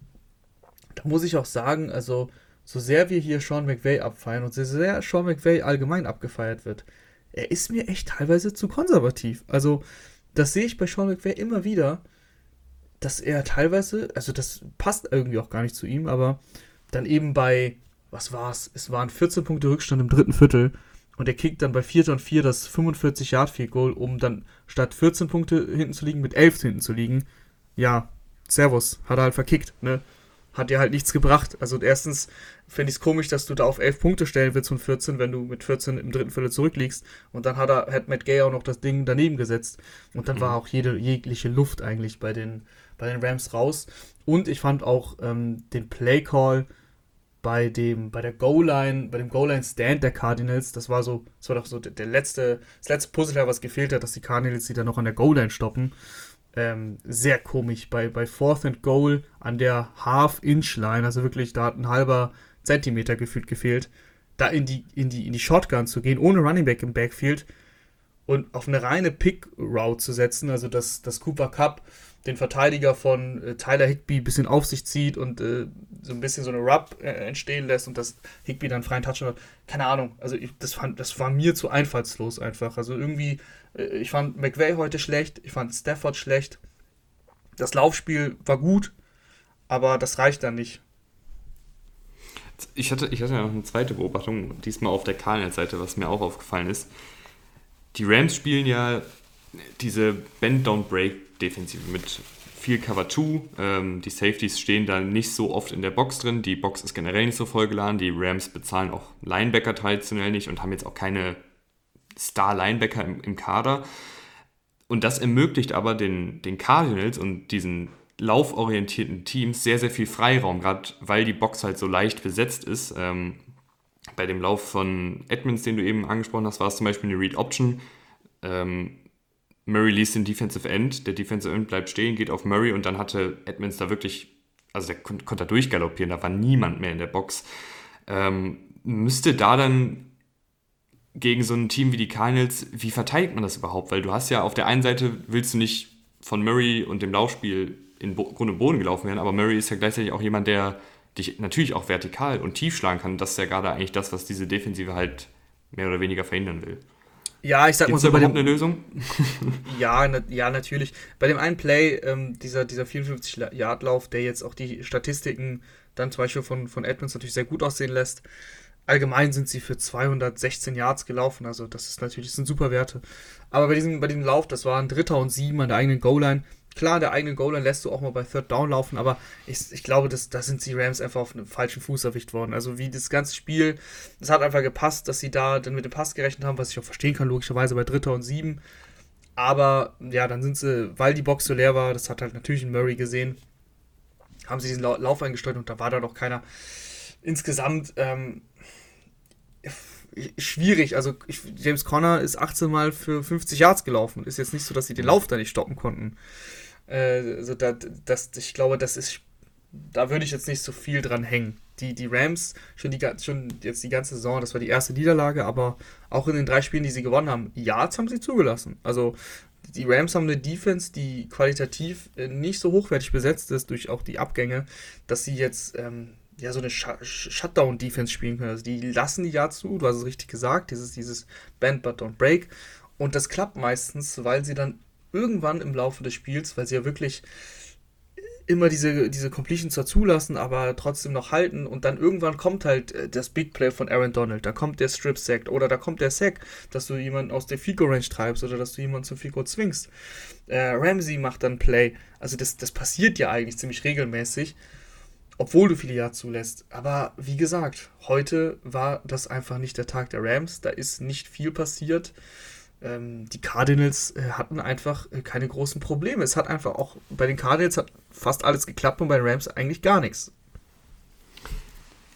S2: da muss ich auch sagen, also so sehr wir hier Sean McVay abfeiern und so sehr Sean McVay allgemein abgefeiert wird, er ist mir echt teilweise zu konservativ. Also das sehe ich bei Sean McVay immer wieder, dass er teilweise, also das passt irgendwie auch gar nicht zu ihm, aber dann eben bei, was war's? Es waren 14 Punkte Rückstand im dritten Viertel und er kickt dann bei 4. und 4 das 45 Yard Field Goal, um dann statt 14 Punkte hinten zu liegen, mit 11 hinten zu liegen. Ja, Servus, hat er halt verkickt, ne? Hat dir halt nichts gebracht. Also erstens fände ich es komisch, dass du da auf 11 Punkte stellen willst von 14, wenn du mit 14 im dritten Viertel zurückliegst. Und dann hat er, hat Matt Gay auch noch das Ding daneben gesetzt. Und dann mhm. war auch jede, jegliche Luft eigentlich bei den, bei den Rams raus. Und ich fand auch ähm, den Play Call bei dem, bei der Goal-Line, bei dem Goal-Line-Stand der Cardinals, das war so, das war doch so der letzte, das letzte Puzzle, was gefehlt hat, dass die Cardinals die dann noch an der Goal-Line stoppen. Ähm, sehr komisch. Bei, bei Fourth and Goal an der Half-Inch-Line, also wirklich, da hat ein halber Zentimeter gefühlt gefehlt, da in die, in die, in die Shotgun zu gehen, ohne Running Back im Backfield und auf eine reine Pick-Route zu setzen, also dass, dass Cooper Cup den Verteidiger von äh, Tyler Higby ein bisschen auf sich zieht und äh, so ein bisschen so eine Rub äh, entstehen lässt und dass Higby dann freien Touch hat. Keine Ahnung. Also ich, das, fand, das war mir zu einfallslos einfach. Also irgendwie, äh, ich fand McVay heute schlecht, ich fand Stafford schlecht. Das Laufspiel war gut, aber das reicht dann nicht.
S1: Ich hatte, ich hatte ja noch eine zweite Beobachtung, diesmal auf der Cardinals-Seite, was mir auch aufgefallen ist. Die Rams spielen ja diese Bend-Don't-Break-Defensive mit viel Cover 2. Ähm, die Safeties stehen da nicht so oft in der Box drin. Die Box ist generell nicht so vollgeladen. Die Rams bezahlen auch Linebacker traditionell nicht und haben jetzt auch keine Star-Linebacker im, im, Kader. Und das ermöglicht aber den, den Cardinals und diesen lauforientierten Teams sehr, sehr viel Freiraum, gerade weil die Box halt so leicht besetzt ist. Ähm, bei dem Lauf von Edmonds, den du eben angesprochen hast, war es zum Beispiel eine Read Option. Ähm, Murray liest den Defensive End, der Defensive End bleibt stehen, geht auf Murray und dann hatte Edmonds da wirklich, also der kon konnte da durchgaloppieren, da war niemand mehr in der Box. Ähm, müsste da dann gegen so ein Team wie die Cardinals, wie verteidigt man das überhaupt? Weil du hast ja auf der einen Seite willst du nicht von Murray und dem Laufspiel in Bo Grund und Boden gelaufen werden, aber Murray ist ja gleichzeitig auch jemand, der dich natürlich auch vertikal und tief schlagen kann. Das ist ja gerade eigentlich das, was diese Defensive halt mehr oder weniger verhindern will.
S2: Ja, ich sag
S1: Gibt's
S2: mal so bei
S1: überhaupt
S2: dem,
S1: eine Lösung?
S2: ja, na, ja, natürlich. Bei dem einen Play, ähm, dieser, dieser 54-Yard-Lauf, der jetzt auch die Statistiken dann zum Beispiel von, von Edmonds natürlich sehr gut aussehen lässt. Allgemein sind sie für 216 Yards gelaufen, also das ist natürlich, das sind super Werte. Aber bei diesem, bei diesem Lauf, das war ein Dritter und Sieben an der eigenen Goal-Line. Klar, der eigenen Goal-Line lässt du auch mal bei Third Down laufen, aber ich, ich glaube, das, da sind die Rams einfach auf einem falschen Fuß erwischt worden. Also wie das ganze Spiel, es hat einfach gepasst, dass sie da dann mit dem Pass gerechnet haben, was ich auch verstehen kann, logischerweise bei Dritter und Sieben. Aber ja, dann sind sie, weil die Box so leer war, das hat halt natürlich ein Murray gesehen, haben sie diesen Lauf eingesteuert und da war da noch keiner. Insgesamt ähm, schwierig. Also ich, James Conner ist 18 Mal für 50 Yards gelaufen. Ist jetzt nicht so, dass sie den Lauf da nicht stoppen konnten. Äh, also da, das, ich glaube, das ist, da würde ich jetzt nicht so viel dran hängen. Die, die Rams, schon, die, schon jetzt die ganze Saison, das war die erste Niederlage, aber auch in den drei Spielen, die sie gewonnen haben, Yards haben sie zugelassen. Also die Rams haben eine Defense, die qualitativ äh, nicht so hochwertig besetzt ist durch auch die Abgänge, dass sie jetzt ähm, ja so eine Sh Shutdown-Defense spielen können. Also die lassen die ja zu, du hast es richtig gesagt, dieses, dieses Band but don't break. Und das klappt meistens, weil sie dann irgendwann im Laufe des Spiels, weil sie ja wirklich immer diese, diese Completions zwar zulassen, aber trotzdem noch halten und dann irgendwann kommt halt äh, das Big Play von Aaron Donald, da kommt der Strip Sack oder da kommt der Sack, dass du jemanden aus der Fico Range treibst oder dass du jemanden zum Fico zwingst. Äh, Ramsey macht dann Play, also das, das passiert ja eigentlich ziemlich regelmäßig obwohl du viele Yards zulässt. Aber wie gesagt, heute war das einfach nicht der Tag der Rams. Da ist nicht viel passiert. Ähm, die Cardinals äh, hatten einfach äh, keine großen Probleme. Es hat einfach auch bei den Cardinals hat fast alles geklappt und bei den Rams eigentlich gar nichts.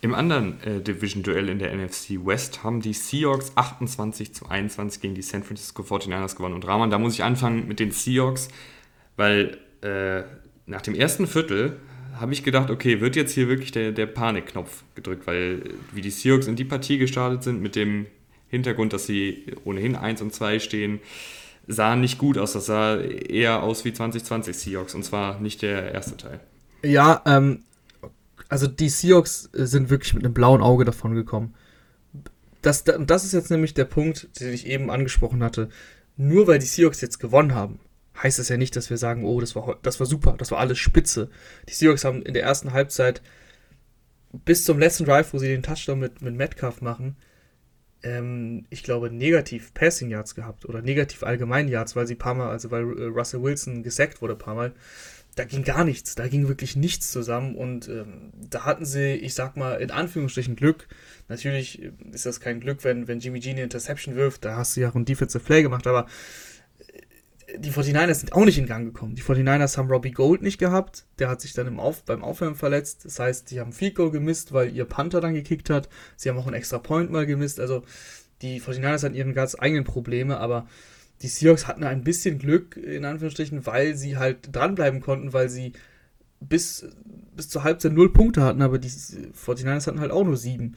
S1: Im anderen äh, Division-Duell in der NFC West haben die Seahawks 28 zu 21 gegen die San Francisco 49ers gewonnen. Und Rahman, da muss ich anfangen mit den Seahawks, weil äh, nach dem ersten Viertel habe ich gedacht, okay, wird jetzt hier wirklich der, der Panikknopf gedrückt, weil wie die Seahawks in die Partie gestartet sind mit dem Hintergrund, dass sie ohnehin 1 und 2 stehen, sah nicht gut aus. Das sah eher aus wie 2020 Seahawks und zwar nicht der erste Teil.
S2: Ja, ähm, also die Seahawks sind wirklich mit einem blauen Auge davon gekommen. Das, das ist jetzt nämlich der Punkt, den ich eben angesprochen hatte. Nur weil die Seahawks jetzt gewonnen haben, heißt das ja nicht, dass wir sagen, oh, das war, das war super, das war alles spitze. Die Seahawks haben in der ersten Halbzeit bis zum letzten Drive, wo sie den Touchdown mit, mit Metcalf machen, ähm, ich glaube, negativ Passing Yards gehabt oder negativ allgemein Yards, weil sie paar Mal, also weil äh, Russell Wilson gesackt wurde paar Mal. Da ging gar nichts, da ging wirklich nichts zusammen und ähm, da hatten sie, ich sag mal, in Anführungsstrichen Glück. Natürlich ist das kein Glück, wenn, wenn Jimmy G eine Interception wirft, da hast du ja auch ein Defensive Play gemacht, aber die 49ers sind auch nicht in Gang gekommen. Die 49ers haben Robbie Gold nicht gehabt. Der hat sich dann im Auf, beim Aufwärmen verletzt. Das heißt, die haben Field Goal gemisst, weil ihr Panther dann gekickt hat. Sie haben auch einen extra Point mal gemisst. Also die 49ers hatten ihre ganz eigenen Probleme, aber die Seahawks hatten ein bisschen Glück, in Anführungsstrichen, weil sie halt dranbleiben konnten, weil sie bis, bis zur Halbzeit null Punkte hatten, aber die 49ers hatten halt auch nur sieben.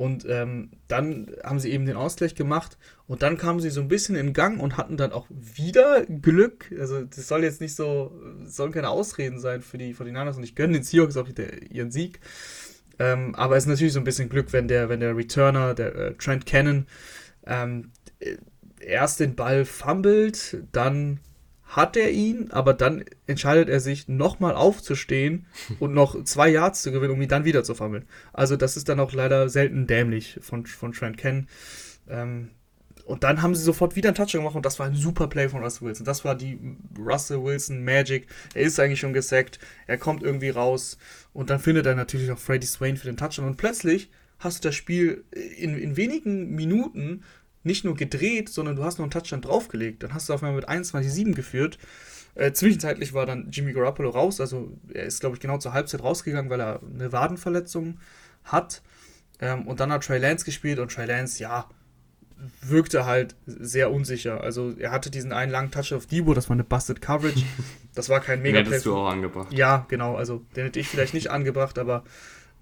S2: Und ähm, dann haben sie eben den Ausgleich gemacht und dann kamen sie so ein bisschen in Gang und hatten dann auch wieder Glück. Also das soll jetzt nicht so, sollen keine Ausreden sein für die 49ers und ich gönne den Seahawks auch der, ihren Sieg. Ähm, aber es ist natürlich so ein bisschen Glück, wenn der, wenn der Returner, der äh, Trent Cannon, ähm, erst den Ball fummelt, dann hat er ihn, aber dann entscheidet er sich, nochmal aufzustehen und noch zwei Yards zu gewinnen, um ihn dann wieder zu fummeln. Also das ist dann auch leider selten dämlich von, von Trent Ken. Ähm, und dann haben sie sofort wieder einen Touchdown gemacht und das war ein super Play von Russell Wilson. Das war die Russell Wilson Magic. Er ist eigentlich schon gesackt, er kommt irgendwie raus und dann findet er natürlich auch Freddy Swain für den Touchdown und plötzlich hast du das Spiel in, in wenigen Minuten nicht nur gedreht, sondern du hast noch einen Touchdown draufgelegt. Dann hast du auf einmal mit 21-7 geführt. Äh, zwischenzeitlich war dann Jimmy Garoppolo raus, also er ist, glaube ich, genau zur Halbzeit rausgegangen, weil er eine Wadenverletzung hat. Ähm, und dann hat Trey Lance gespielt und Trey Lance, ja, wirkte halt sehr unsicher. Also er hatte diesen einen langen Touch auf Debo, das war eine Busted Coverage. Das war kein mega
S1: Hättest du auch angebracht.
S2: Ja, genau. Also den hätte ich vielleicht nicht angebracht, aber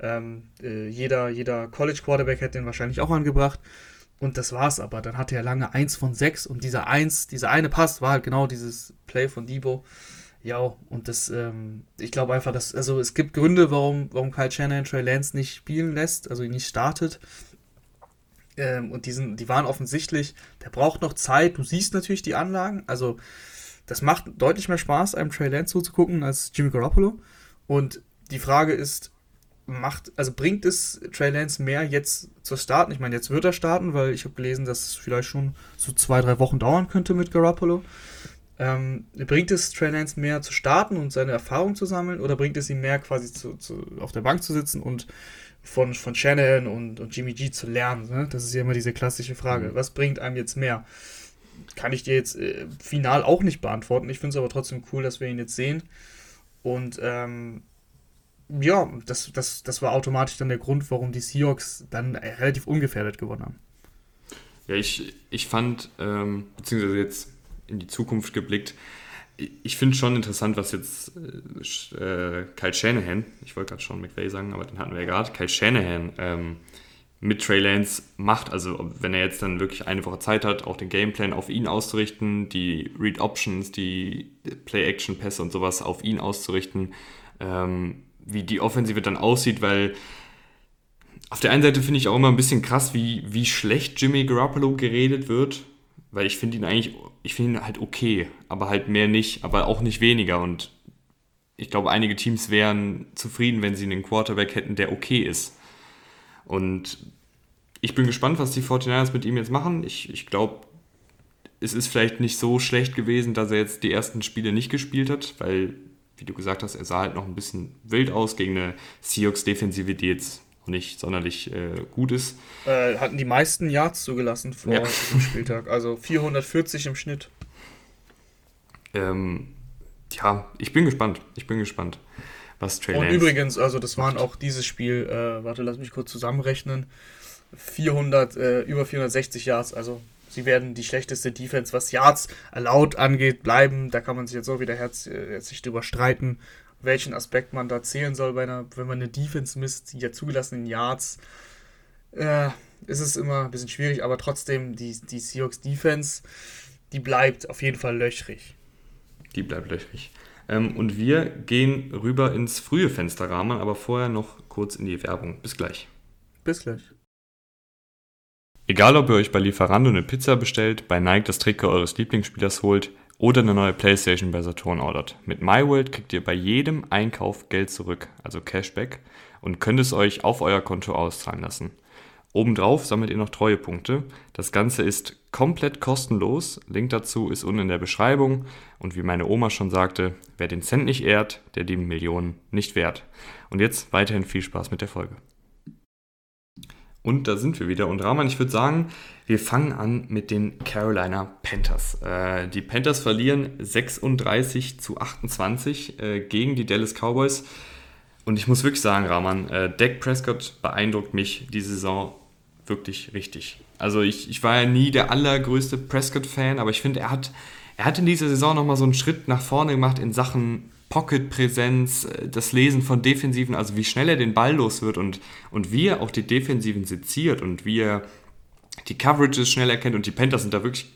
S2: ähm, äh, jeder, jeder College Quarterback hätte den wahrscheinlich auch angebracht. Und das war's aber. Dann hatte er lange 1 von 6 und dieser 1, dieser eine Pass war halt genau dieses Play von Debo. Ja, und das, ähm, ich glaube einfach, dass, also es gibt Gründe, warum, warum Kyle Shanahan Trey Lance nicht spielen lässt, also ihn nicht startet. Ähm, und die, sind, die waren offensichtlich, der braucht noch Zeit. Du siehst natürlich die Anlagen. Also, das macht deutlich mehr Spaß, einem Trey Lance zuzugucken als Jimmy Garoppolo. Und die Frage ist, macht, also bringt es Trey Lance mehr jetzt zu starten? Ich meine, jetzt wird er starten, weil ich habe gelesen, dass es vielleicht schon so zwei, drei Wochen dauern könnte mit Garoppolo. Ähm, bringt es Trey Lance mehr zu starten und seine Erfahrung zu sammeln oder bringt es ihm mehr quasi zu, zu, auf der Bank zu sitzen und von, von Shannon und, und Jimmy G zu lernen? Ne? Das ist ja immer diese klassische Frage. Mhm. Was bringt einem jetzt mehr? Kann ich dir jetzt äh, final auch nicht beantworten. Ich finde es aber trotzdem cool, dass wir ihn jetzt sehen. Und ähm, ja, das, das, das war automatisch dann der Grund, warum die Seahawks dann relativ ungefährdet gewonnen haben.
S1: Ja, ich, ich fand, ähm, beziehungsweise jetzt in die Zukunft geblickt, ich finde schon interessant, was jetzt äh, Kyle Shanahan, ich wollte gerade schon McVay sagen, aber den hatten wir ja gerade, Kyle Shanahan ähm, mit Trey Lance macht. Also wenn er jetzt dann wirklich eine Woche Zeit hat, auch den Gameplan auf ihn auszurichten, die Read Options, die Play-Action-Pässe und sowas auf ihn auszurichten, ähm, wie die Offensive dann aussieht, weil auf der einen Seite finde ich auch immer ein bisschen krass, wie, wie schlecht Jimmy Garoppolo geredet wird, weil ich finde ihn eigentlich, ich finde ihn halt okay, aber halt mehr nicht, aber auch nicht weniger und ich glaube, einige Teams wären zufrieden, wenn sie einen Quarterback hätten, der okay ist. Und ich bin gespannt, was die 49ers mit ihm jetzt machen. Ich, ich glaube, es ist vielleicht nicht so schlecht gewesen, dass er jetzt die ersten Spiele nicht gespielt hat, weil wie du gesagt hast, er sah halt noch ein bisschen wild aus gegen eine Seahawks-Defensive, die jetzt nicht sonderlich äh, gut ist.
S2: Äh, hatten die meisten Yards zugelassen vor ja. diesem Spieltag, also 440 im Schnitt.
S1: Ähm, ja, ich bin gespannt. Ich bin gespannt, was
S2: Trey Und Lance übrigens, also das waren auch dieses Spiel, äh, warte, lass mich kurz zusammenrechnen, 400, äh, über 460 Yards, also sie werden die schlechteste Defense, was Yards erlaubt angeht, bleiben. Da kann man sich jetzt auch wieder herz, herzlich drüber streiten, welchen Aspekt man da zählen soll, bei einer, wenn man eine Defense misst, die ja zugelassenen Yards. Äh, ist es immer ein bisschen schwierig, aber trotzdem, die, die Seahawks Defense, die bleibt auf jeden Fall löchrig.
S1: Die bleibt löchrig. Ähm, und wir gehen rüber ins frühe Fensterrahmen, aber vorher noch kurz in die Werbung. Bis gleich.
S2: Bis gleich.
S1: Egal ob ihr euch bei Lieferando eine Pizza bestellt, bei Nike das Trikot eures Lieblingsspielers holt oder eine neue Playstation bei Saturn ordert. Mit MyWorld kriegt ihr bei jedem Einkauf Geld zurück, also Cashback, und könnt es euch auf euer Konto auszahlen lassen. Obendrauf sammelt ihr noch Treuepunkte. Das Ganze ist komplett kostenlos. Link dazu ist unten in der Beschreibung. Und wie meine Oma schon sagte, wer den Cent nicht ehrt, der die Millionen nicht wert. Und jetzt weiterhin viel Spaß mit der Folge. Und da sind wir wieder. Und Rahman, ich würde sagen, wir fangen an mit den Carolina Panthers. Äh, die Panthers verlieren 36 zu 28 äh, gegen die Dallas Cowboys. Und ich muss wirklich sagen, Rahman, äh, Dak Prescott beeindruckt mich diese Saison wirklich richtig. Also ich, ich war ja nie der allergrößte Prescott-Fan, aber ich finde, er hat, er hat in dieser Saison nochmal so einen Schritt nach vorne gemacht in Sachen Pocket-Präsenz, äh, das Lesen von Defensiven, also wie schnell er den Ball los wird und, und wie er auch die Defensiven seziert und wie er die Coverages schnell erkennt. Und die Panthers sind da wirklich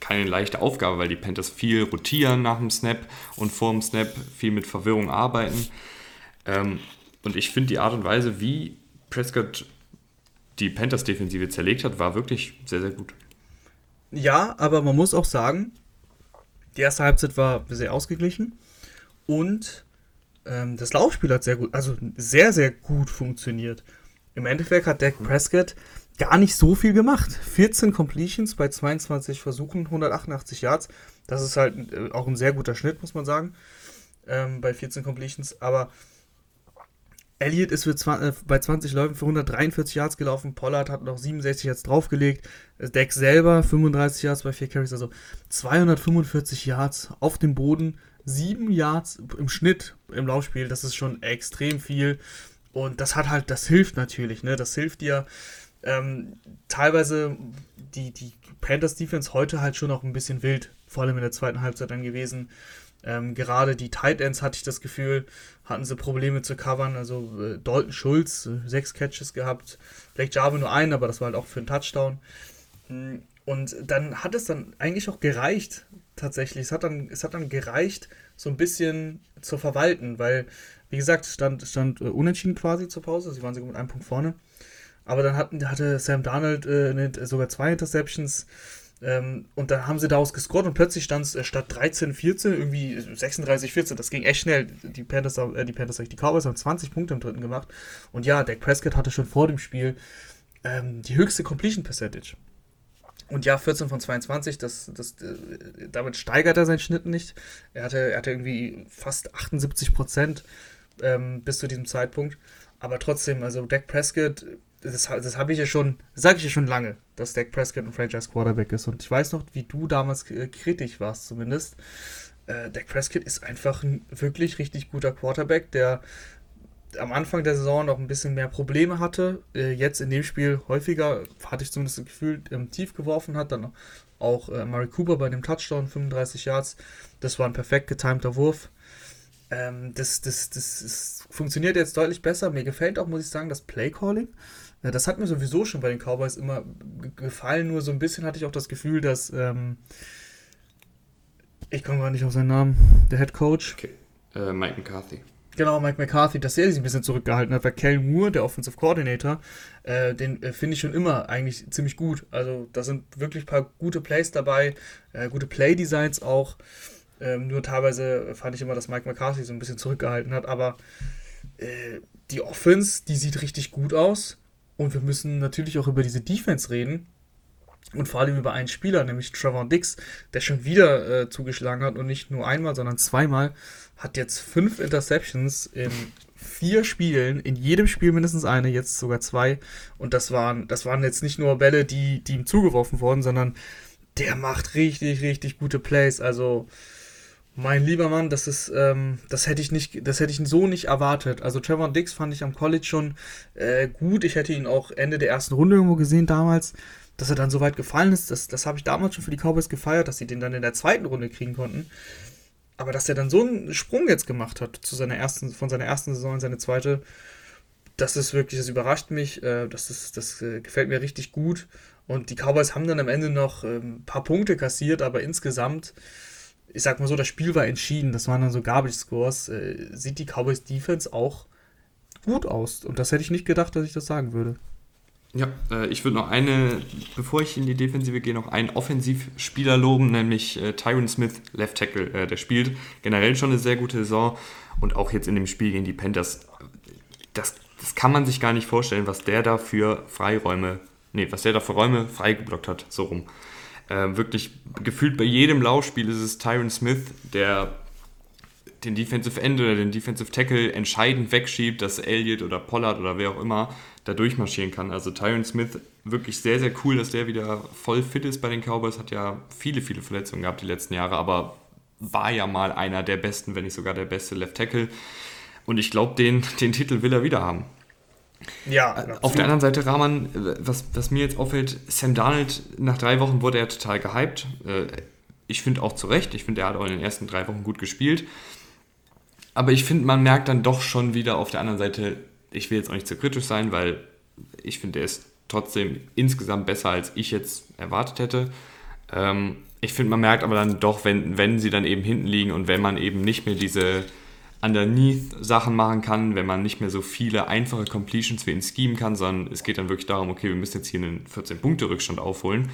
S1: keine leichte Aufgabe, weil die Panthers viel rotieren nach dem Snap und vor dem Snap viel mit Verwirrung arbeiten. Ähm, und ich finde die Art und Weise, wie Prescott die Panthers-Defensive zerlegt hat, war wirklich sehr, sehr gut.
S2: Ja, aber man muss auch sagen, die erste Halbzeit war sehr ausgeglichen. Und ähm, das Laufspiel hat sehr gut, also sehr, sehr gut funktioniert. Im Endeffekt hat Dak Prescott gar nicht so viel gemacht. 14 Completions bei 22 Versuchen, 188 Yards. Das ist halt äh, auch ein sehr guter Schnitt, muss man sagen, ähm, bei 14 Completions. Aber Elliott ist für 20, äh, bei 20 Läufen für 143 Yards gelaufen. Pollard hat noch 67 Yards draufgelegt. Deck selber 35 Yards bei 4 Carries. Also 245 Yards auf dem Boden sieben Yards im Schnitt im Laufspiel, das ist schon extrem viel. Und das hat halt, das hilft natürlich, ne? Das hilft dir. Ähm, teilweise die, die Panthers Defense heute halt schon noch ein bisschen wild, vor allem in der zweiten Halbzeit dann gewesen. Ähm, gerade die Tight Ends hatte ich das Gefühl, hatten sie Probleme zu covern. Also äh, Dalton Schulz, äh, sechs Catches gehabt, Blake Jarvis nur einen, aber das war halt auch für einen Touchdown. Hm, und dann hat es dann eigentlich auch gereicht, tatsächlich. Es hat dann, es hat dann gereicht, so ein bisschen zu verwalten, weil, wie gesagt, stand, stand uh, unentschieden quasi zur Pause. Sie waren sogar mit einem Punkt vorne. Aber dann hatten, hatte Sam Darnold äh, sogar zwei Interceptions. Ähm, und dann haben sie daraus gescored und plötzlich stand es äh, statt 13, 14 irgendwie 36, 14. Das ging echt schnell. Die Panthers, äh, die Panthers, die Cowboys haben 20 Punkte im dritten gemacht. Und ja, Dak Prescott hatte schon vor dem Spiel ähm, die höchste Completion Percentage. Und ja, 14 von 22, das, das, äh, damit steigert er seinen Schnitt nicht. Er hatte, er hatte irgendwie fast 78 Prozent ähm, bis zu diesem Zeitpunkt. Aber trotzdem, also Dak Prescott das, das habe ich ja schon, sage ich ja schon lange, dass Dak Prescott ein Franchise Quarterback ist. Und ich weiß noch, wie du damals kritisch warst, zumindest. Äh, Dak Prescott ist einfach ein wirklich richtig guter Quarterback, der am Anfang der Saison noch ein bisschen mehr Probleme hatte. Äh, jetzt in dem Spiel häufiger, hatte ich zumindest das Gefühl, ähm, tief geworfen hat. Dann auch äh, Murray Cooper bei dem Touchdown, 35 Yards. Das war ein perfekt getimter Wurf. Ähm, das, das, das, das funktioniert jetzt deutlich besser. Mir gefällt auch, muss ich sagen, das Playcalling. Ja, das hat mir sowieso schon bei den Cowboys immer gefallen, nur so ein bisschen hatte ich auch das Gefühl, dass ähm, ich komme gar nicht auf seinen Namen, der Head Coach.
S1: Okay. Äh, Mike McCarthy.
S2: Genau, Mike McCarthy, dass er sich ein bisschen zurückgehalten hat, weil Kel Moore, der Offensive Coordinator, äh, den äh, finde ich schon immer eigentlich ziemlich gut. Also da sind wirklich ein paar gute Plays dabei, äh, gute Play-Designs auch. Ähm, nur teilweise fand ich immer, dass Mike McCarthy so ein bisschen zurückgehalten hat, aber äh, die Offense, die sieht richtig gut aus. Und wir müssen natürlich auch über diese Defense reden. Und vor allem über einen Spieler, nämlich Trevor Dix, der schon wieder äh, zugeschlagen hat und nicht nur einmal, sondern zweimal. Hat jetzt fünf Interceptions in vier Spielen, in jedem Spiel mindestens eine, jetzt sogar zwei. Und das waren, das waren jetzt nicht nur Bälle, die, die ihm zugeworfen wurden, sondern der macht richtig, richtig gute Plays. Also mein lieber Mann, das ist, ähm, das hätte ich nicht, das hätte ich so nicht erwartet. Also Trevor Dix fand ich am College schon äh, gut. Ich hätte ihn auch Ende der ersten Runde irgendwo gesehen damals, dass er dann so weit gefallen ist. Das, das habe ich damals schon für die Cowboys gefeiert, dass sie den dann in der zweiten Runde kriegen konnten. Aber dass er dann so einen Sprung jetzt gemacht hat zu seiner ersten, von seiner ersten Saison in seine zweite, das ist wirklich, das überrascht mich. Äh, das ist, das äh, gefällt mir richtig gut. Und die Cowboys haben dann am Ende noch ein ähm, paar Punkte kassiert, aber insgesamt ich sag mal so, das Spiel war entschieden. Das waren dann so Garbage Scores. Äh, sieht die Cowboys Defense auch gut aus. Und das hätte ich nicht gedacht, dass ich das sagen würde.
S1: Ja, äh, ich würde noch eine, bevor ich in die Defensive gehe, noch einen Offensivspieler loben, nämlich äh, Tyron Smith, Left Tackle. Äh, der spielt generell schon eine sehr gute Saison und auch jetzt in dem Spiel gegen die Panthers. Das, das kann man sich gar nicht vorstellen, was der da für Freiräume, nee, was der da für Räume freigeblockt hat, so rum. Äh, wirklich gefühlt bei jedem Laufspiel ist es Tyron Smith, der den Defensive End oder den Defensive Tackle entscheidend wegschiebt, dass Elliott oder Pollard oder wer auch immer da durchmarschieren kann. Also Tyron Smith wirklich sehr, sehr cool, dass der wieder voll fit ist bei den Cowboys. Hat ja viele, viele Verletzungen gehabt die letzten Jahre, aber war ja mal einer der besten, wenn nicht sogar der beste Left Tackle. Und ich glaube, den, den Titel will er wieder haben. Ja. Äh, absolut. Auf der anderen Seite, Rahman, was, was mir jetzt auffällt, Sam Darnold, nach drei Wochen wurde er total gehypt. Äh, ich finde auch zu Recht. Ich finde, er hat auch in den ersten drei Wochen gut gespielt. Aber ich finde, man merkt dann doch schon wieder auf der anderen Seite, ich will jetzt auch nicht zu kritisch sein, weil ich finde, er ist trotzdem insgesamt besser, als ich jetzt erwartet hätte. Ähm, ich finde, man merkt aber dann doch, wenn, wenn sie dann eben hinten liegen und wenn man eben nicht mehr diese underneath Sachen machen kann, wenn man nicht mehr so viele einfache Completions wie in Scheme kann, sondern es geht dann wirklich darum, okay, wir müssen jetzt hier einen 14-Punkte-Rückstand aufholen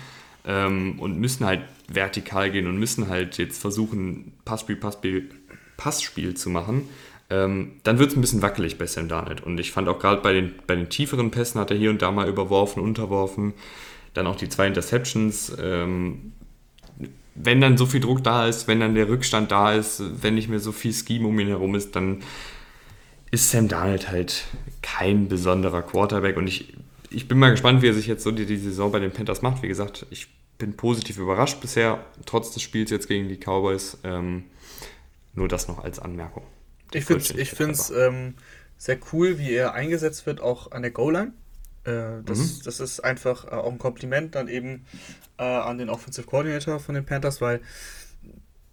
S1: ähm, und müssen halt vertikal gehen und müssen halt jetzt versuchen, Passspiel, Passspiel, Passspiel zu machen. Ähm, dann wird es ein bisschen wackelig bei Sam Darnold. Und ich fand auch gerade bei den, bei den tieferen Pässen hat er hier und da mal überworfen, unterworfen. Dann auch die zwei Interceptions. Ähm, wenn dann so viel Druck da ist, wenn dann der Rückstand da ist, wenn nicht mehr so viel Scheme um ihn herum ist, dann ist Sam Darnold halt kein besonderer Quarterback. Und ich, ich bin mal gespannt, wie er sich jetzt so die, die Saison bei den Panthers macht. Wie gesagt, ich bin positiv überrascht bisher, trotz des Spiels jetzt gegen die Cowboys. Ähm, nur das noch als Anmerkung.
S2: Ich finde es ähm, sehr cool, wie er eingesetzt wird, auch an der Goal-Line. Äh, das, mhm. das ist einfach äh, auch ein Kompliment dann eben äh, an den Offensive Coordinator von den Panthers, weil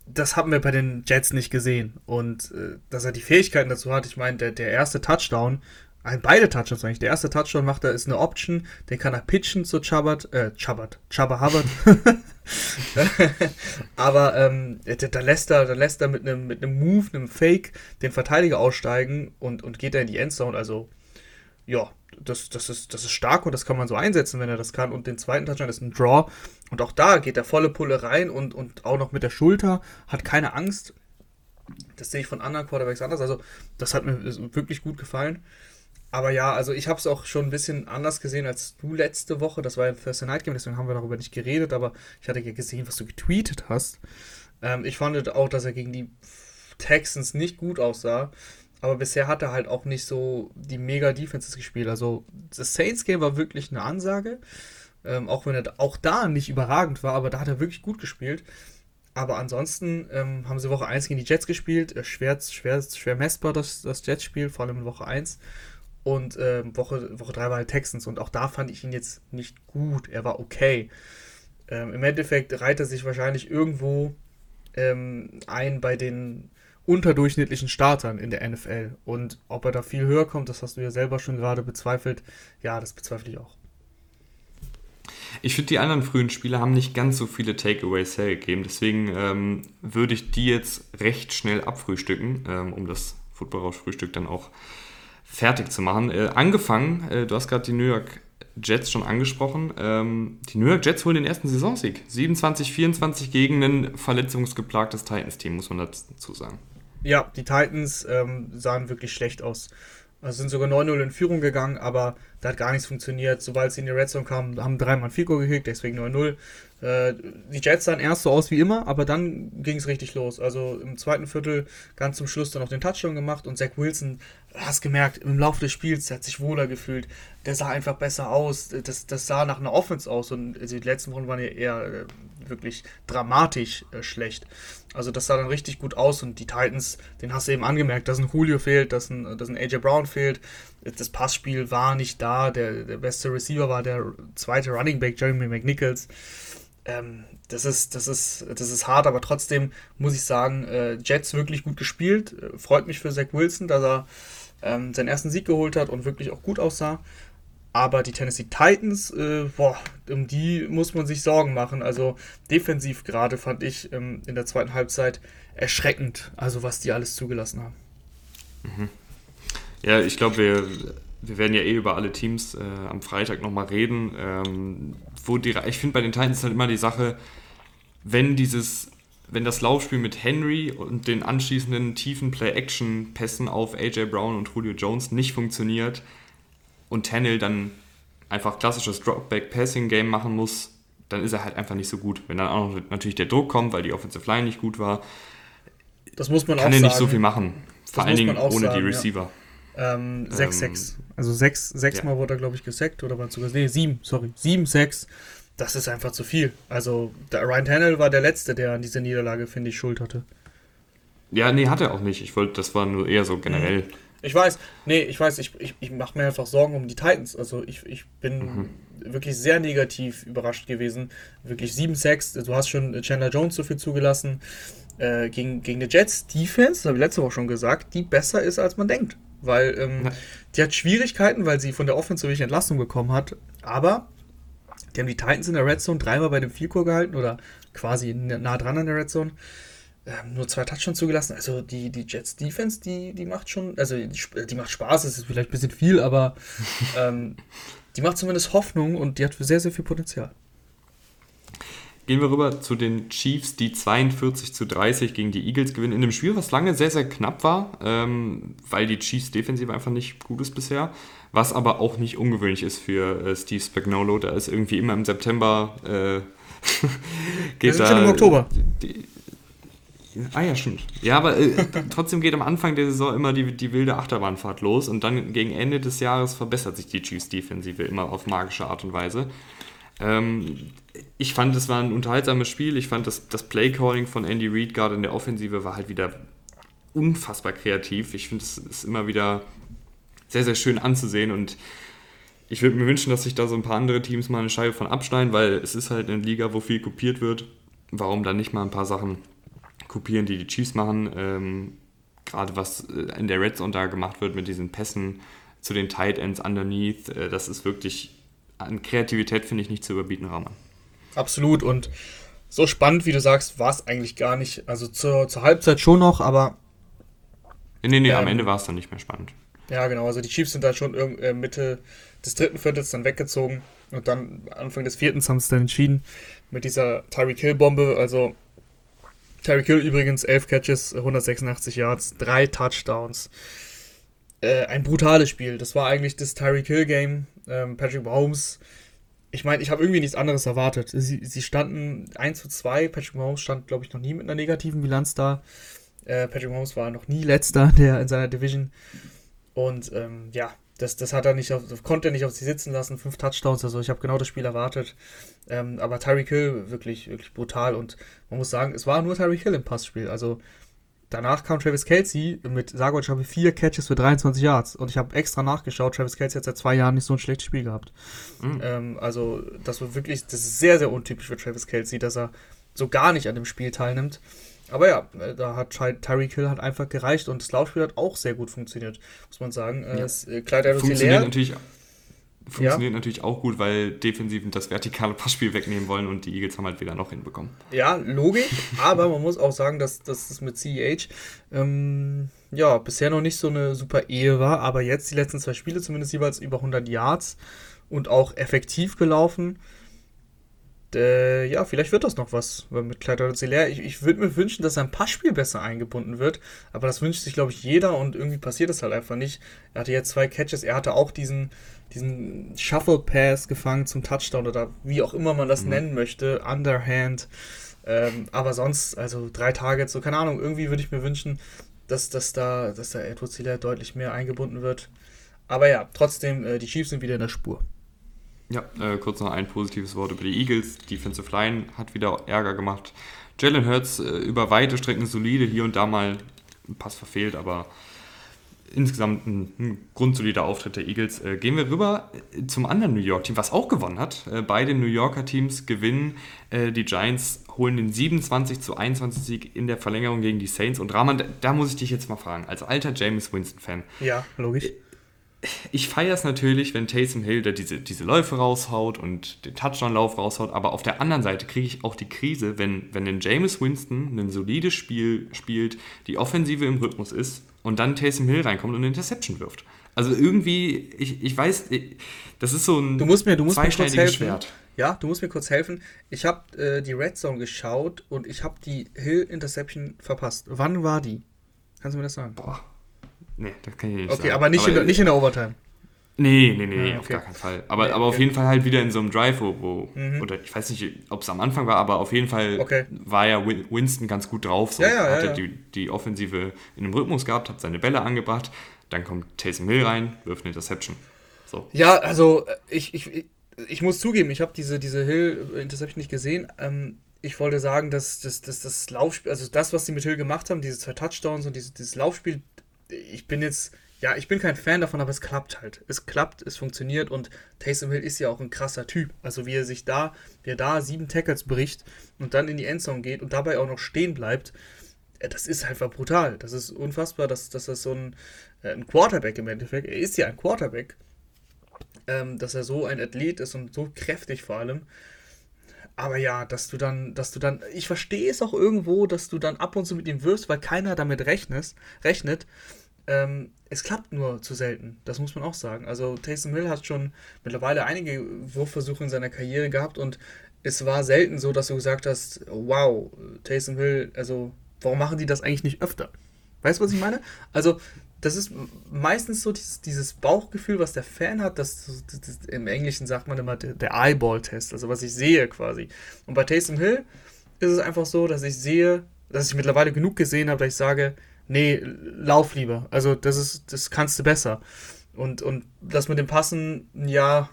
S2: das haben wir bei den Jets nicht gesehen. Und äh, dass er die Fähigkeiten dazu hat, ich meine, der, der erste Touchdown, ein, beide Touchdowns eigentlich. Der erste Touchdown macht er, ist eine Option, den kann er pitchen zu Chubbard, äh, Chubbard, Chubba Hubbard. Aber ähm, da, lässt er, da lässt er mit einem mit Move, einem Fake, den Verteidiger aussteigen und, und geht er in die Endzone. Also ja, das, das, ist, das ist stark und das kann man so einsetzen, wenn er das kann. Und den zweiten Touchdown ist ein Draw. Und auch da geht der volle Pulle rein und, und auch noch mit der Schulter, hat keine Angst. Das sehe ich von anderen Quarterbacks anders. Also, das hat mir wirklich gut gefallen. Aber ja, also ich habe es auch schon ein bisschen anders gesehen als du letzte Woche. Das war ein Thursday Night Game, deswegen haben wir darüber nicht geredet. Aber ich hatte ja gesehen, was du getweetet hast. Ähm, ich fand auch, dass er gegen die Texans nicht gut aussah. Aber bisher hat er halt auch nicht so die mega Defenses gespielt. Also das Saints Game war wirklich eine Ansage. Ähm, auch wenn er auch da nicht überragend war, aber da hat er wirklich gut gespielt. Aber ansonsten ähm, haben sie Woche 1 gegen die Jets gespielt. Äh, schwer, schwer, schwer messbar das, das Jets-Spiel, vor allem in Woche 1. Und ähm, Woche, Woche 3 war halt Texans. Und auch da fand ich ihn jetzt nicht gut. Er war okay. Ähm, Im Endeffekt reiht er sich wahrscheinlich irgendwo ähm, ein bei den unterdurchschnittlichen Startern in der NFL. Und ob er da viel höher kommt, das hast du ja selber schon gerade bezweifelt. Ja, das bezweifle ich auch.
S1: Ich finde, die anderen frühen Spieler haben nicht ganz so viele Takeaways hergegeben. Deswegen ähm, würde ich die jetzt recht schnell abfrühstücken, ähm, um das Football-Frühstück dann auch fertig zu machen. Äh, angefangen, äh, du hast gerade die New York Jets schon angesprochen. Ähm, die New York Jets holen den ersten Saisonsieg. 27-24 gegen ein verletzungsgeplagtes Titans-Team, muss man dazu sagen.
S2: Ja, die Titans ähm, sahen wirklich schlecht aus. Also sind sogar 9-0 in Führung gegangen, aber da hat gar nichts funktioniert. Sobald sie in die Red Zone kamen, haben dreimal Fico gekriegt, deswegen 9-0. Äh, die Jets sahen erst so aus wie immer, aber dann ging es richtig los. Also im zweiten Viertel ganz zum Schluss dann noch den Touchdown gemacht und Zach Wilson hast gemerkt, im Laufe des Spiels, der hat sich wohler gefühlt. Der sah einfach besser aus. Das, das sah nach einer Offense aus. Und also die letzten Wochen waren ja eher äh, wirklich dramatisch äh, schlecht. Also das sah dann richtig gut aus. Und die Titans, den hast du eben angemerkt, dass ein Julio fehlt, dass ein, dass ein AJ Brown fehlt. Das Passspiel war nicht da. Der, der beste Receiver war der zweite Running Back, Jeremy McNichols. Ähm, das ist, das ist, das ist hart, aber trotzdem muss ich sagen, äh, Jets wirklich gut gespielt. Äh, freut mich für Zach Wilson, dass er ähm, seinen ersten Sieg geholt hat und wirklich auch gut aussah. Aber die Tennessee Titans, äh, boah, um die muss man sich Sorgen machen. Also defensiv gerade fand ich ähm, in der zweiten Halbzeit erschreckend, also was die alles zugelassen haben.
S1: Mhm. Ja, ich glaube, wir, wir werden ja eh über alle Teams äh, am Freitag nochmal reden. Ähm, wo die, ich finde bei den Titans halt immer die Sache, wenn dieses wenn das Laufspiel mit Henry und den anschließenden tiefen Play-Action-Pässen auf AJ Brown und Julio Jones nicht funktioniert und Tannehill dann einfach klassisches Dropback-Passing-Game machen muss, dann ist er halt einfach nicht so gut. Wenn dann auch noch natürlich der Druck kommt, weil die Offensive Line nicht gut war,
S2: das muss man
S1: kann er nicht so viel machen. Vor allen Dingen ohne sagen, die Receiver.
S2: Ja. Ähm, 6-6. Ähm, also 6, 6 ja. Mal wurde er, glaube ich, gesackt oder war sogar. Nee, 7, sorry. 7, 6 das ist einfach zu viel. Also der Ryan Tannehill war der Letzte, der an dieser Niederlage, finde ich, Schuld hatte.
S1: Ja, nee, hat er auch nicht. Ich wollte, das war nur eher so generell. Mhm.
S2: Ich weiß, nee, ich weiß, ich, ich, ich mache mir einfach Sorgen um die Titans. Also ich, ich bin mhm. wirklich sehr negativ überrascht gewesen. Wirklich 7-6, du hast schon Chandler Jones so viel zugelassen. Äh, gegen, gegen die Jets Defense, das habe ich letzte Woche schon gesagt, die besser ist, als man denkt. Weil ähm, ja. die hat Schwierigkeiten, weil sie von der Offense wenig Entlastung bekommen hat. Aber die haben die Titans in der Red Zone dreimal bei dem Vielkur gehalten oder quasi nah dran an der Red Zone. Nur zwei Touchdowns zugelassen. Also die, die Jets Defense, die, die macht schon, also die, die macht Spaß, es ist vielleicht ein bisschen viel, aber ähm, die macht zumindest Hoffnung und die hat sehr, sehr viel Potenzial.
S1: Gehen wir rüber zu den Chiefs, die 42 zu 30 gegen die Eagles gewinnen. In einem Spiel, was lange sehr, sehr knapp war, ähm, weil die Chiefs defensiv einfach nicht gut ist bisher was aber auch nicht ungewöhnlich ist für äh, Steve Spagnolo. Da ist irgendwie immer im September. Äh,
S2: geht Wir sind da, schon im Oktober.
S1: Die, Ah ja, stimmt. Ja, aber äh, trotzdem geht am Anfang der Saison immer die, die wilde Achterbahnfahrt los und dann gegen Ende des Jahres verbessert sich die Chiefs-Defensive immer auf magische Art und Weise. Ähm, ich fand, es war ein unterhaltsames Spiel. Ich fand, das, das Play-Calling von Andy Reid gerade in der Offensive war halt wieder unfassbar kreativ. Ich finde, es ist immer wieder sehr, sehr schön anzusehen und ich würde mir wünschen, dass sich da so ein paar andere Teams mal eine Scheibe von abschneiden, weil es ist halt eine Liga, wo viel kopiert wird. Warum dann nicht mal ein paar Sachen kopieren, die die Chiefs machen? Ähm, Gerade was äh, in der Red Zone da gemacht wird mit diesen Pässen zu den Tight Ends underneath, äh, das ist wirklich an Kreativität, finde ich, nicht zu überbieten, Rahman.
S2: Absolut und so spannend, wie du sagst, war es eigentlich gar nicht. Also zur, zur Halbzeit schon noch, aber.
S1: Nee, nee, nee ähm, am Ende war es dann nicht mehr spannend.
S2: Ja, genau. Also die Chiefs sind dann schon äh, Mitte des dritten Viertels dann weggezogen und dann Anfang des vierten haben sie dann entschieden mit dieser Tyreek Hill Bombe. Also Tyreek Hill übrigens 11 Catches, 186 Yards, drei Touchdowns. Äh, ein brutales Spiel. Das war eigentlich das Tyreek Hill Game. Ähm, Patrick Mahomes ich meine, ich habe irgendwie nichts anderes erwartet. Sie, sie standen 1 zu 2. Patrick Mahomes stand, glaube ich, noch nie mit einer negativen Bilanz da. Äh, Patrick Mahomes war noch nie letzter der in seiner Division. Und ähm, ja, das, das hat er nicht auf, konnte er nicht auf sich sitzen lassen. Fünf Touchdowns, also ich habe genau das Spiel erwartet. Ähm, aber Tyreek Hill wirklich, wirklich brutal. Und man muss sagen, es war nur Tyreek Hill im Passspiel. Also Danach kam Travis Kelsey mit, sage ich habe vier Catches für 23 Yards. Und ich habe extra nachgeschaut, Travis Kelsey hat seit zwei Jahren nicht so ein schlechtes Spiel gehabt. Mhm. Ähm, also, das war wirklich, das ist sehr, sehr untypisch für Travis Kelsey, dass er so gar nicht an dem Spiel teilnimmt. Aber ja, äh, da hat Tyreek Hill hat einfach gereicht und das Laufspiel hat auch sehr gut funktioniert, muss man sagen. Äh, ja. Es, äh,
S1: Funktioniert natürlich funktioniert ja. natürlich auch gut, weil Defensiven das vertikale Passspiel wegnehmen wollen und die Eagles haben halt wieder noch hinbekommen.
S2: Ja, logisch, aber man muss auch sagen, dass, dass das mit CEH ähm, ja, bisher noch nicht so eine super Ehe war, aber jetzt die letzten zwei Spiele zumindest jeweils über 100 Yards und auch effektiv gelaufen. Äh, ja, vielleicht wird das noch was mit Clyde Zeller. Ich, ich würde mir wünschen, dass sein Passspiel besser eingebunden wird, aber das wünscht sich, glaube ich, jeder und irgendwie passiert es halt einfach nicht. Er hatte jetzt zwei Catches, er hatte auch diesen, diesen Shuffle Pass gefangen zum Touchdown oder wie auch immer man das mhm. nennen möchte, Underhand. Ähm, aber sonst, also drei Targets, so keine Ahnung, irgendwie würde ich mir wünschen, dass, dass da, dass da Edward Zieler deutlich mehr eingebunden wird. Aber ja, trotzdem, äh, die Chiefs sind wieder in der Spur.
S1: Ja, äh, kurz noch ein positives Wort über die Eagles. Defensive Line hat wieder Ärger gemacht. Jalen Hurts äh, über weite Strecken solide, hier und da mal ein Pass verfehlt, aber insgesamt ein, ein grundsolider Auftritt der Eagles. Äh, gehen wir rüber äh, zum anderen New York-Team, was auch gewonnen hat. Äh, beide New Yorker Teams gewinnen. Äh, die Giants holen den 27 zu 21 Sieg in der Verlängerung gegen die Saints. Und Rahman, da, da muss ich dich jetzt mal fragen, als alter James Winston-Fan.
S2: Ja, logisch
S1: ich feiere es natürlich, wenn Taysom Hill da diese, diese Läufe raushaut und den Touchdown-Lauf raushaut, aber auf der anderen Seite kriege ich auch die Krise, wenn, wenn ein James Winston ein solides Spiel spielt, die Offensive im Rhythmus ist und dann Taysom Hill reinkommt und eine Interception wirft. Also irgendwie, ich, ich weiß, das ist so ein
S2: du musst mir, du musst mir kurz helfen. Schwert. Ja, du musst mir kurz helfen. Ich habe äh, die Red Zone geschaut und ich habe die Hill Interception verpasst. Wann war die? Kannst du mir das sagen? Boah. Nee, das kann ich nicht okay, sagen. Okay, aber, nicht, aber in, der, nicht in der Overtime.
S1: Nee, nee, nee, ah, okay. auf gar keinen Fall. Aber, nee, aber okay. auf jeden Fall halt wieder in so einem Drive, wo, wo mhm. oder ich weiß nicht, ob es am Anfang war, aber auf jeden Fall okay. war ja Winston ganz gut drauf. So. Ja, ja, hat ja. Die, die Offensive in einem Rhythmus gehabt, hat seine Bälle angebracht, dann kommt Taysom Hill rein, wirft eine Interception. So.
S2: Ja, also äh, ich, ich, ich muss zugeben, ich habe diese, diese Hill-Interception nicht gesehen. Ähm, ich wollte sagen, dass, dass, dass das Laufspiel, also das, was sie mit Hill gemacht haben, diese zwei Touchdowns und dieses, dieses Laufspiel, ich bin jetzt, ja, ich bin kein Fan davon, aber es klappt halt. Es klappt, es funktioniert und Taysom Hill ist ja auch ein krasser Typ. Also wie er sich da, wie er da sieben Tackles bricht und dann in die Endzone geht und dabei auch noch stehen bleibt, äh, das ist einfach brutal. Das ist unfassbar, dass, dass das so ein, äh, ein Quarterback im Endeffekt, er ist ja ein Quarterback, ähm, dass er so ein Athlet ist und so kräftig vor allem. Aber ja, dass du dann, dass du dann, ich verstehe es auch irgendwo, dass du dann ab und zu mit ihm wirst, weil keiner damit rechnest, rechnet. Ähm, es klappt nur zu selten, das muss man auch sagen. Also Taysom Hill hat schon mittlerweile einige Wurfversuche in seiner Karriere gehabt und es war selten so, dass du gesagt hast, wow, Taysom Hill, also warum machen die das eigentlich nicht öfter? Weißt du, was ich meine? Also das ist meistens so dieses, dieses, Bauchgefühl, was der Fan hat, das, das, das im Englischen sagt man immer der, der Eyeball-Test, also was ich sehe quasi. Und bei Taysom Hill ist es einfach so, dass ich sehe, dass ich mittlerweile genug gesehen habe, dass ich sage, nee, lauf lieber. Also das ist, das kannst du besser. Und, und das mit dem Passen, ja,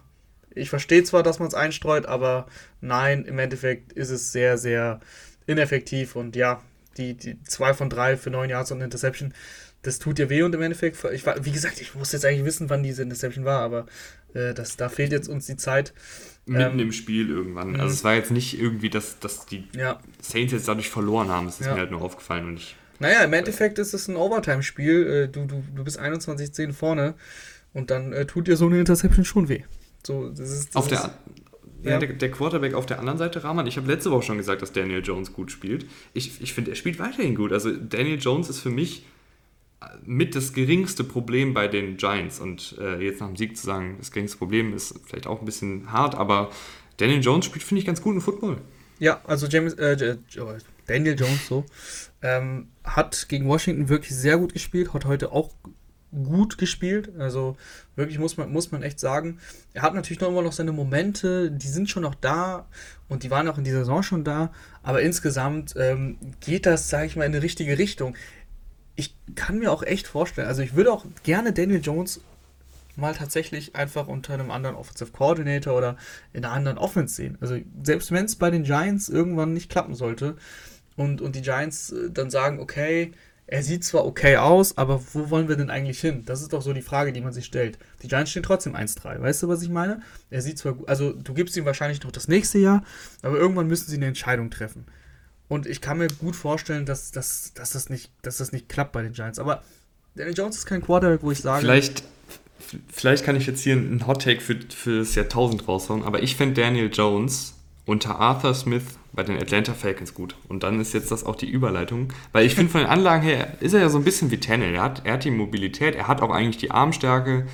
S2: ich verstehe zwar, dass man es einstreut, aber nein, im Endeffekt ist es sehr, sehr ineffektiv und ja, die, die zwei von drei für neun Yards und Interception das tut dir weh und im Endeffekt, ich war, wie gesagt, ich muss jetzt eigentlich wissen, wann diese Interception war, aber äh, das, da fehlt jetzt uns die Zeit.
S1: Mitten ähm, im Spiel irgendwann. Also mhm. es war jetzt nicht irgendwie, dass, dass die ja. Saints jetzt dadurch verloren haben. Es ist ja. mir halt nur aufgefallen und ich.
S2: Naja, im Endeffekt ist es ein Overtime-Spiel. Äh, du, du, du bist 21-10 vorne und dann äh, tut dir so eine Interception schon weh. So, das ist, das
S1: auf der, ja. Der, der, Quarterback auf der anderen Seite, Rahman, ich habe letzte Woche schon gesagt, dass Daniel Jones gut spielt. Ich, ich finde, er spielt weiterhin gut. Also Daniel Jones ist für mich mit das geringste Problem bei den Giants. Und äh, jetzt nach dem Sieg zu sagen, das geringste Problem ist vielleicht auch ein bisschen hart, aber Daniel Jones spielt, finde ich, ganz guten Football.
S2: Ja, also James, äh, Daniel Jones so, ähm, hat gegen Washington wirklich sehr gut gespielt, hat heute auch gut gespielt. Also wirklich muss man, muss man echt sagen. Er hat natürlich noch immer noch seine Momente, die sind schon noch da und die waren auch in dieser Saison schon da. Aber insgesamt ähm, geht das, sage ich mal, in eine richtige Richtung. Ich kann mir auch echt vorstellen, also ich würde auch gerne Daniel Jones mal tatsächlich einfach unter einem anderen Offensive Coordinator oder in einer anderen Offense sehen. Also selbst wenn es bei den Giants irgendwann nicht klappen sollte und, und die Giants äh, dann sagen, okay, er sieht zwar okay aus, aber wo wollen wir denn eigentlich hin? Das ist doch so die Frage, die man sich stellt. Die Giants stehen trotzdem 1-3. Weißt du, was ich meine? Er sieht zwar, also du gibst ihm wahrscheinlich noch das nächste Jahr, aber irgendwann müssen sie eine Entscheidung treffen. Und ich kann mir gut vorstellen, dass, dass, dass, das, nicht, dass das nicht klappt bei den Giants. Aber Daniel Jones ist kein Quarterback, wo ich sage.
S1: Vielleicht, vielleicht kann ich jetzt hier einen Hot Take für, für das Jahrtausend raushauen, aber ich finde Daniel Jones unter Arthur Smith bei den Atlanta Falcons gut. Und dann ist jetzt das auch die Überleitung. Weil ich finde, von den Anlagen her ist er ja so ein bisschen wie Tennel. Er hat, er hat die Mobilität, er hat auch eigentlich die Armstärke.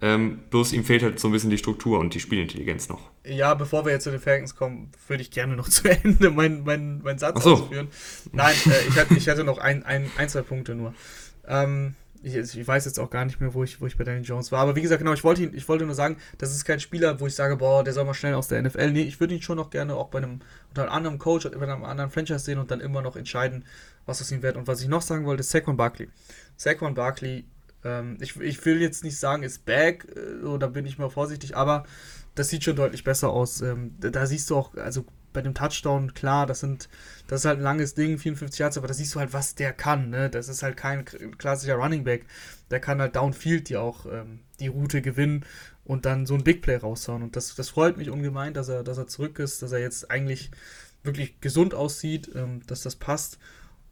S1: Ähm, bloß ihm fehlt halt so ein bisschen die Struktur und die Spielintelligenz noch.
S2: Ja, bevor wir jetzt zu den Falcons kommen, würde ich gerne noch zu Ende meinen mein, mein Satz
S1: so.
S2: ausführen. Nein, äh, ich, hatte, ich hatte noch ein, ein, ein zwei Punkte nur. Ähm, ich, ich, weiß jetzt auch gar nicht mehr, wo ich, wo ich bei Daniel Jones war. Aber wie gesagt, genau, ich wollte, ich wollte nur sagen, das ist kein Spieler, wo ich sage, boah, der soll mal schnell aus der NFL. Nee, ich würde ihn schon noch gerne auch bei einem, unter einem anderen Coach oder bei einem anderen Franchise sehen und dann immer noch entscheiden, was aus ihm wird. Und was ich noch sagen wollte, ist Saquon Barkley. Saquon Barkley, ähm, ich, ich will jetzt nicht sagen, ist back, äh, so, da bin ich mal vorsichtig, aber das sieht schon deutlich besser aus. Ähm, da siehst du auch, also bei dem Touchdown, klar, das sind, das ist halt ein langes Ding, 54 Yards, aber da siehst du halt, was der kann, ne? Das ist halt kein klassischer Running Back. Der kann halt Downfield die auch ähm, die Route gewinnen und dann so ein Big Play raushauen. Und das, das freut mich ungemein, dass er, dass er zurück ist, dass er jetzt eigentlich wirklich gesund aussieht, ähm, dass das passt.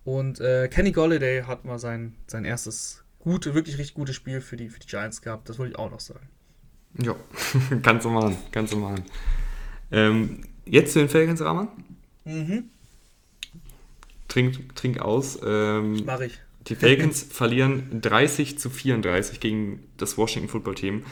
S2: Und äh, Kenny Golladay hat mal sein, sein erstes gute, wirklich richtig gutes Spiel für die, für die Giants gehabt. Das wollte ich auch noch sagen.
S1: Ja, kannst du machen, kannst du machen. Ähm, Jetzt zu den Falcons, Rahman. Mhm. Trink, trink aus. Ähm,
S2: Mach ich.
S1: Die Falcons verlieren 30 zu 34 gegen das Washington Football Team.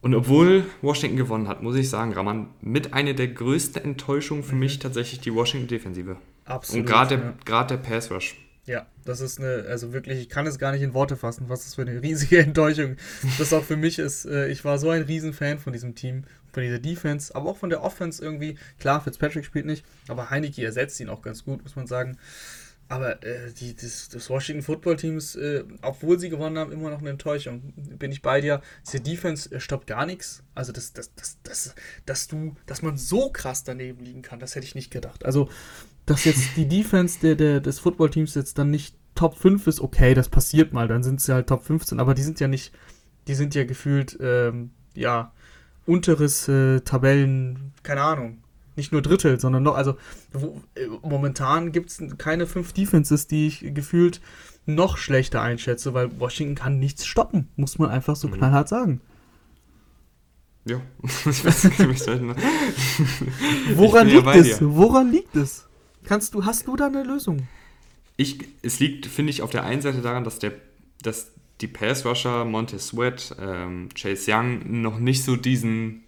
S1: Und obwohl Washington gewonnen hat, muss ich sagen, Raman, mit einer der größten Enttäuschungen für mhm. mich tatsächlich die Washington Defensive.
S2: Absolut.
S1: Und gerade ja. der, der Pass Rush.
S2: Ja, das ist eine, also wirklich, ich kann es gar nicht in Worte fassen, was das für eine riesige Enttäuschung das auch für mich ist. Äh, ich war so ein Riesenfan von diesem Team von dieser Defense, aber auch von der Offense irgendwie. Klar, Fitzpatrick spielt nicht, aber Heineke ersetzt ihn auch ganz gut, muss man sagen. Aber äh, die, das, das, Washington Football Teams, äh, obwohl sie gewonnen haben, immer noch eine Enttäuschung. Bin ich bei dir. Diese Defense äh, stoppt gar nichts. Also, das, das, das, das, dass du, dass man so krass daneben liegen kann, das hätte ich nicht gedacht. Also, dass jetzt die Defense der, der, des Football Teams jetzt dann nicht Top 5 ist, okay, das passiert mal, dann sind sie halt Top 15, aber die sind ja nicht, die sind ja gefühlt, ähm, ja, unteres äh, Tabellen, keine Ahnung, nicht nur Drittel, sondern noch, also wo, äh, momentan gibt es keine fünf Defenses, die ich gefühlt noch schlechter einschätze, weil Washington kann nichts stoppen, muss man einfach so mhm. knallhart sagen.
S1: Ja, ich weiß nicht,
S2: Woran liegt ja es? Woran liegt es? Kannst du, hast du da eine Lösung?
S1: Ich, es liegt, finde ich, auf der einen Seite daran, dass der, dass die Pass-Rusher Montez Sweat, ähm, Chase Young noch nicht so diesen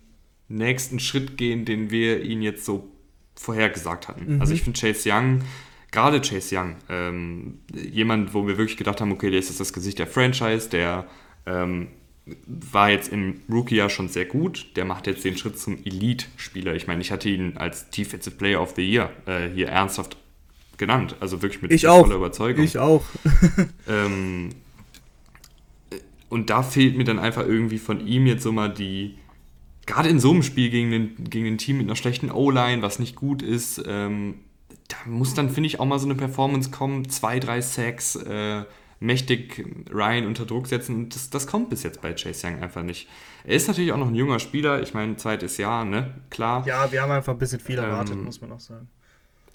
S1: nächsten Schritt gehen, den wir ihnen jetzt so vorhergesagt hatten. Mhm. Also ich finde Chase Young, gerade Chase Young, ähm, jemand, wo wir wirklich gedacht haben, okay, der ist das Gesicht der Franchise, der ähm, war jetzt im Rookie-Jahr schon sehr gut. Der macht jetzt den Schritt zum Elite-Spieler. Ich meine, ich hatte ihn als Defensive Player of the Year äh, hier ernsthaft genannt. Also wirklich mit
S2: ich voller Überzeugung. Ich auch.
S1: ähm, und da fehlt mir dann einfach irgendwie von ihm jetzt so mal die, gerade in so einem Spiel gegen ein, gegen ein Team mit einer schlechten O-Line, was nicht gut ist, ähm, da muss dann, finde ich, auch mal so eine Performance kommen, zwei, drei Sacks, äh, mächtig Ryan unter Druck setzen und das, das kommt bis jetzt bei Chase Young einfach nicht. Er ist natürlich auch noch ein junger Spieler, ich meine, zweites Jahr, ne, klar.
S2: Ja, wir haben einfach ein bisschen viel erwartet, ähm, muss man auch sagen.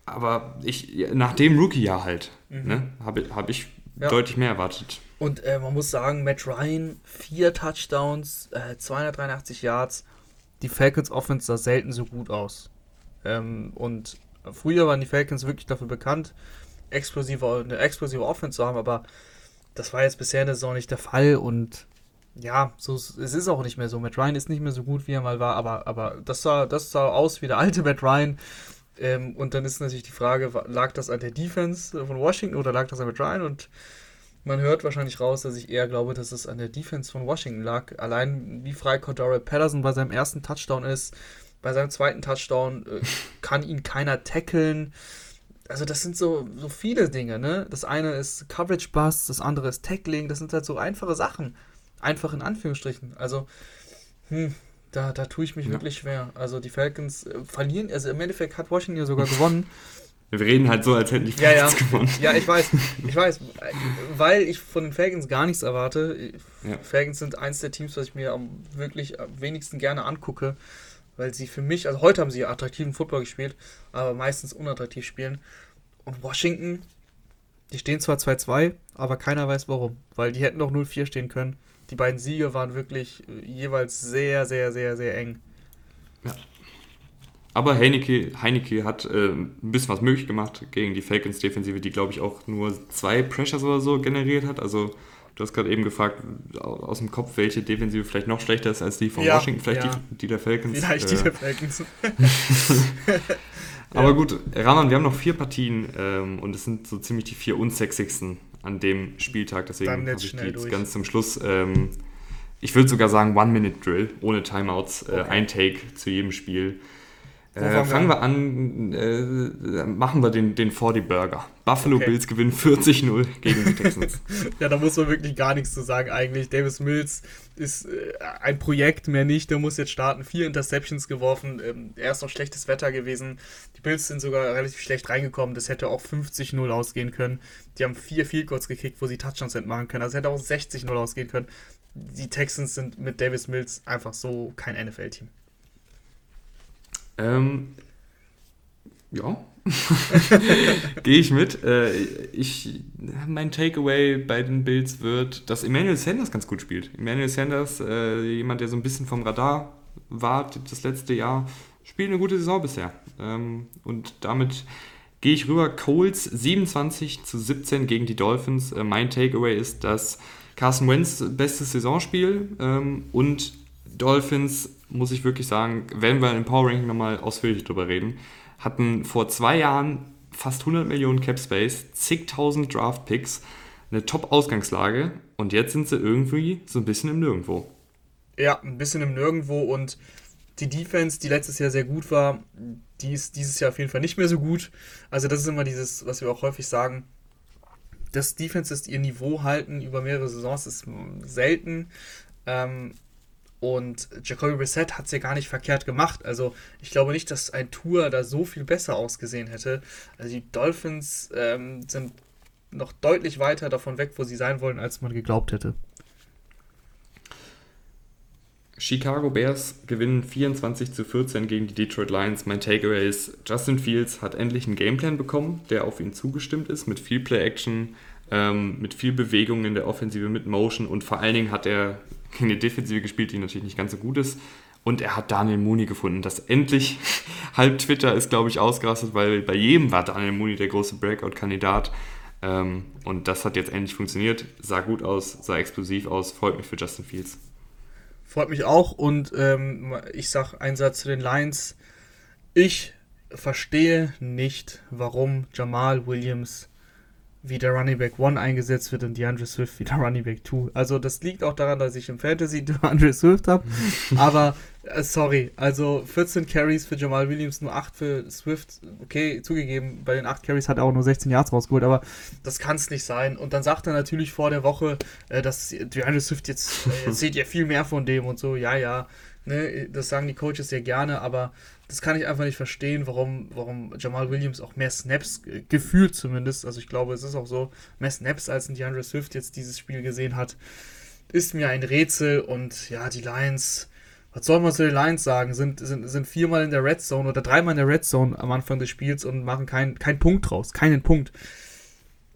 S1: Aber ich, nach dem Rookie-Jahr halt, mhm. ne, habe hab ich ja. deutlich mehr erwartet.
S2: Und äh, man muss sagen, Matt Ryan, vier Touchdowns, äh, 283 Yards. Die Falcons Offense sah selten so gut aus. Ähm, und früher waren die Falcons wirklich dafür bekannt, explosive, eine explosive Offense zu haben, aber das war jetzt bisher in der Saison nicht der Fall und ja, so, es ist auch nicht mehr so. Matt Ryan ist nicht mehr so gut, wie er mal war, aber, aber das, sah, das sah aus wie der alte Matt Ryan. Ähm, und dann ist natürlich die Frage, lag das an der Defense von Washington oder lag das an Matt Ryan? Und man hört wahrscheinlich raus, dass ich eher glaube, dass es an der Defense von Washington lag. Allein wie frei Cordero Patterson bei seinem ersten Touchdown ist, bei seinem zweiten Touchdown äh, kann ihn keiner tackeln. Also das sind so, so viele Dinge, ne? Das eine ist Coverage Bust, das andere ist Tackling, das sind halt so einfache Sachen. Einfach in Anführungsstrichen. Also, hm, da, da tue ich mich ja. wirklich schwer. Also die Falcons äh, verlieren, also im Endeffekt hat Washington ja sogar gewonnen.
S1: Wir reden halt so, als hätten die
S2: Falcons ja, ja. gewonnen. Ja, ich weiß, ich weiß, weil ich von den Falcons gar nichts erwarte. Ja. Falcons sind eins der Teams, was ich mir am wirklich am wenigsten gerne angucke, weil sie für mich, also heute haben sie attraktiven Football gespielt, aber meistens unattraktiv spielen. Und Washington, die stehen zwar 2-2, aber keiner weiß warum, weil die hätten doch 0-4 stehen können. Die beiden Siege waren wirklich jeweils sehr, sehr, sehr, sehr eng.
S1: Ja. Aber Heineke, Heineke hat äh, ein bisschen was möglich gemacht gegen die Falcons-Defensive, die, glaube ich, auch nur zwei Pressures oder so generiert hat. Also, du hast gerade eben gefragt, aus dem Kopf, welche Defensive vielleicht noch schlechter ist als die von ja, Washington, vielleicht ja. die, die, der Falcons. Vielleicht äh, die der Falcons. Aber gut, Rahman, wir haben noch vier Partien ähm, und es sind so ziemlich die vier unsexigsten an dem Spieltag. Deswegen habe ich die jetzt durch. ganz zum Schluss. Ähm, ich würde sogar sagen One-Minute-Drill, ohne Timeouts, äh, okay. ein Take zu jedem Spiel. Äh, fangen wir an, äh, machen wir den, den 40 Burger. Buffalo okay. Bills gewinnen 40-0 gegen die Texans.
S2: ja, da muss man wirklich gar nichts zu sagen eigentlich. Davis Mills ist äh, ein Projekt, mehr nicht. Der muss jetzt starten. Vier Interceptions geworfen. Ähm, erst noch schlechtes Wetter gewesen. Die Bills sind sogar relativ schlecht reingekommen. Das hätte auch 50-0 ausgehen können. Die haben vier Field Goals gekickt, wo sie Touchdowns hätten machen können. Also hätte auch 60-0 ausgehen können. Die Texans sind mit Davis Mills einfach so kein NFL-Team.
S1: Ähm, ja. Gehe ich mit. Äh, ich, mein Takeaway bei den Bills wird, dass Emmanuel Sanders ganz gut spielt. Emmanuel Sanders, äh, jemand, der so ein bisschen vom Radar war das letzte Jahr, spielt eine gute Saison bisher. Ähm, und damit gehe ich rüber. Coles 27 zu 17 gegen die Dolphins. Äh, mein Takeaway ist, dass Carson Wentz bestes Saisonspiel ähm, und Dolphins muss ich wirklich sagen, werden wir im Power Ranking nochmal ausführlich drüber reden, hatten vor zwei Jahren fast 100 Millionen Cap Space, zigtausend Draft Picks, eine Top-Ausgangslage und jetzt sind sie irgendwie so ein bisschen im Nirgendwo.
S2: Ja, ein bisschen im Nirgendwo und die Defense, die letztes Jahr sehr gut war, die ist dieses Jahr auf jeden Fall nicht mehr so gut. Also das ist immer dieses, was wir auch häufig sagen, dass Defenses ihr Niveau halten über mehrere Saisons ist selten. Ähm, und Jacoby Brissett hat es ja gar nicht verkehrt gemacht. Also ich glaube nicht, dass ein Tour da so viel besser ausgesehen hätte. Also die Dolphins ähm, sind noch deutlich weiter davon weg, wo sie sein wollen, als man geglaubt hätte.
S1: Chicago Bears gewinnen 24 zu 14 gegen die Detroit Lions. Mein Takeaway ist, Justin Fields hat endlich einen Gameplan bekommen, der auf ihn zugestimmt ist, mit viel Play-Action, ähm, mit viel Bewegung in der Offensive, mit Motion und vor allen Dingen hat er gegen eine Defensive gespielt, die natürlich nicht ganz so gut ist. Und er hat Daniel Mooney gefunden. Das endlich, halb Twitter ist, glaube ich, ausgerastet, weil bei jedem war Daniel Mooney der große Breakout-Kandidat. Ähm, und das hat jetzt endlich funktioniert. Sah gut aus, sah explosiv aus. Freut mich für Justin Fields.
S2: Freut mich auch. Und ähm, ich sage einen Satz zu den Lions. Ich verstehe nicht, warum Jamal Williams wie der Running Back 1 eingesetzt wird und DeAndre Swift wie der Running Back 2. Also das liegt auch daran, dass ich im Fantasy DeAndre Swift habe. aber äh, sorry, also 14 Carries für Jamal Williams, nur 8 für Swift. Okay, zugegeben, bei den 8 Carries hat er auch nur 16 Yards rausgeholt, aber das kann es nicht sein. Und dann sagt er natürlich vor der Woche, äh, dass DeAndre Swift jetzt, äh, seht ihr viel mehr von dem und so. Ja, ja, ne, das sagen die Coaches ja gerne, aber das kann ich einfach nicht verstehen, warum, warum Jamal Williams auch mehr Snaps, gefühlt zumindest, also ich glaube, es ist auch so, mehr Snaps als ein DeAndre Swift jetzt dieses Spiel gesehen hat, ist mir ein Rätsel und ja, die Lions, was soll man zu den Lions sagen, sind, sind, sind viermal in der Red Zone oder dreimal in der Red Zone am Anfang des Spiels und machen keinen kein Punkt draus, keinen Punkt.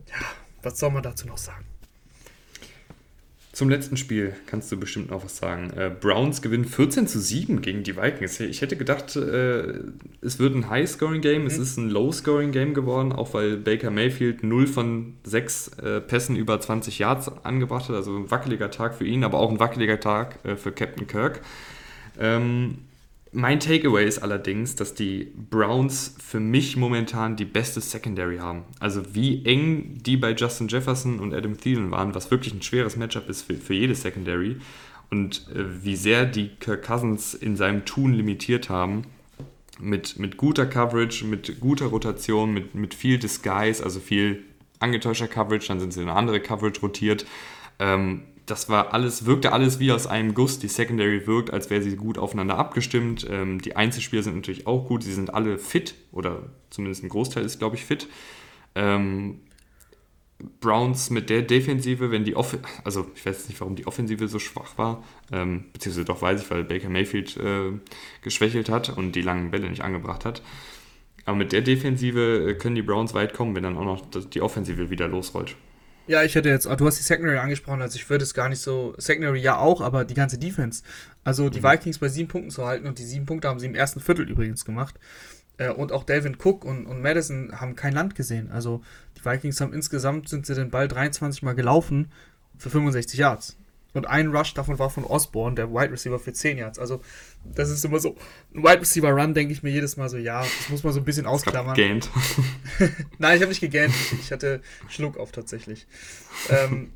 S2: Ja, was soll man dazu noch sagen?
S1: Zum letzten Spiel kannst du bestimmt noch was sagen. Äh, Browns gewinnen 14 zu 7 gegen die Vikings. Ich hätte gedacht, äh, es wird ein High-Scoring-Game. Mhm. Es ist ein Low-Scoring-Game geworden, auch weil Baker Mayfield 0 von 6 äh, Pässen über 20 Yards angebracht hat. Also ein wackeliger Tag für ihn, aber auch ein wackeliger Tag äh, für Captain Kirk. Ähm, mein Takeaway ist allerdings, dass die Browns für mich momentan die beste Secondary haben. Also wie eng die bei Justin Jefferson und Adam Thielen waren, was wirklich ein schweres Matchup ist für, für jede Secondary und äh, wie sehr die Kirk Cousins in seinem Tun limitiert haben. Mit, mit guter Coverage, mit guter Rotation, mit, mit viel Disguise, also viel angetäuschter Coverage, dann sind sie in eine andere Coverage rotiert. Ähm, das war alles, wirkte alles wie aus einem Guss. Die Secondary wirkt, als wäre sie gut aufeinander abgestimmt. Ähm, die Einzelspieler sind natürlich auch gut. Sie sind alle fit oder zumindest ein Großteil ist, glaube ich, fit. Ähm, Browns mit der Defensive, wenn die Off also ich weiß nicht, warum die Offensive so schwach war, ähm, beziehungsweise doch weiß ich, weil Baker Mayfield äh, geschwächelt hat und die langen Bälle nicht angebracht hat. Aber mit der Defensive äh, können die Browns weit kommen, wenn dann auch noch die Offensive wieder losrollt.
S2: Ja, ich hätte jetzt, du hast die Secondary angesprochen, also ich würde es gar nicht so, Secondary ja auch, aber die ganze Defense. Also die mhm. Vikings bei sieben Punkten zu halten und die sieben Punkte haben sie im ersten Viertel übrigens gemacht. Äh, und auch Delvin Cook und, und Madison haben kein Land gesehen. Also die Vikings haben insgesamt, sind sie den Ball 23 Mal gelaufen für 65 Yards. Und ein Rush davon war von Osborne, der Wide Receiver für 10 Yards. Also, das ist immer so. Ein Wide Receiver Run denke ich mir jedes Mal so, ja, das muss man so ein bisschen ausklammern. Gegähnt. Nein, ich habe nicht gegähnt. Ich, ich, hatte Schluck auf tatsächlich. ähm,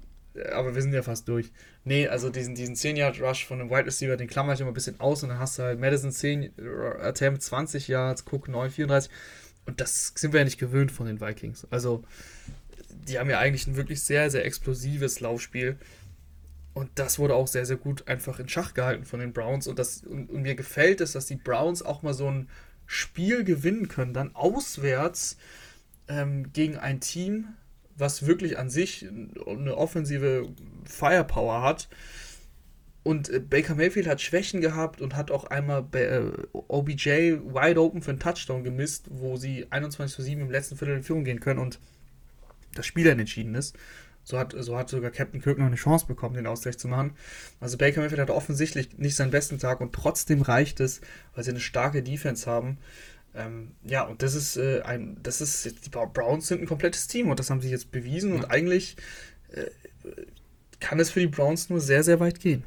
S2: aber wir sind ja fast durch. Nee, also diesen, diesen 10-Yard-Rush von einem Wide Receiver, den klammer ich immer ein bisschen aus und dann hast du halt Madison 10 Attempt, 20 Yards, Cook 9, 34. Und das sind wir ja nicht gewöhnt von den Vikings. Also, die haben ja eigentlich ein wirklich sehr, sehr explosives Laufspiel. Und das wurde auch sehr, sehr gut einfach in Schach gehalten von den Browns. Und, das, und, und, mir gefällt es, dass die Browns auch mal so ein Spiel gewinnen können, dann auswärts ähm, gegen ein Team, was wirklich an sich eine offensive Firepower hat. Und äh, Baker Mayfield hat Schwächen gehabt und hat auch einmal äh, OBJ wide open für einen Touchdown gemisst, wo sie 21 zu 7 im letzten Viertel in Führung gehen können und das Spiel dann entschieden ist. So hat, so hat sogar Captain Kirk noch eine Chance bekommen, den Ausgleich zu machen. Also Baker Mayfield hat offensichtlich nicht seinen besten Tag und trotzdem reicht es, weil sie eine starke Defense haben. Ähm, ja, und das ist äh, ein, das ist, die Browns sind ein komplettes Team und das haben sie jetzt bewiesen und eigentlich äh, kann es für die Browns nur sehr, sehr weit gehen.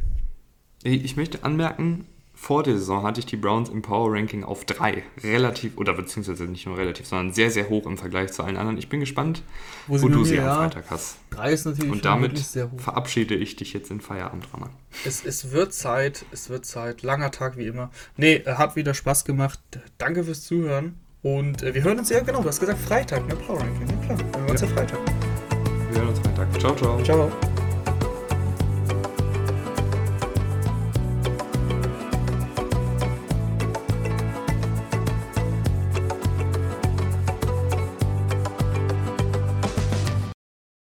S1: Ich möchte anmerken, vor der Saison hatte ich die Browns im Power Ranking auf 3. Relativ, oder beziehungsweise nicht nur relativ, sondern sehr, sehr hoch im Vergleich zu allen anderen. Ich bin gespannt, wo, wo du sie am Freitag hast. 3 ist natürlich Und damit verabschiede ich dich jetzt in Feierabend, Raman.
S2: Es, es wird Zeit, es wird Zeit. Langer Tag wie immer. Nee, hat wieder Spaß gemacht. Danke fürs Zuhören. Und äh, wir hören uns ja, genau, du hast gesagt Freitag, ne? Power Ranking, ja klar. Wir hören uns ja Freitag.
S1: Wir hören uns Freitag. Ciao, ciao. Ciao.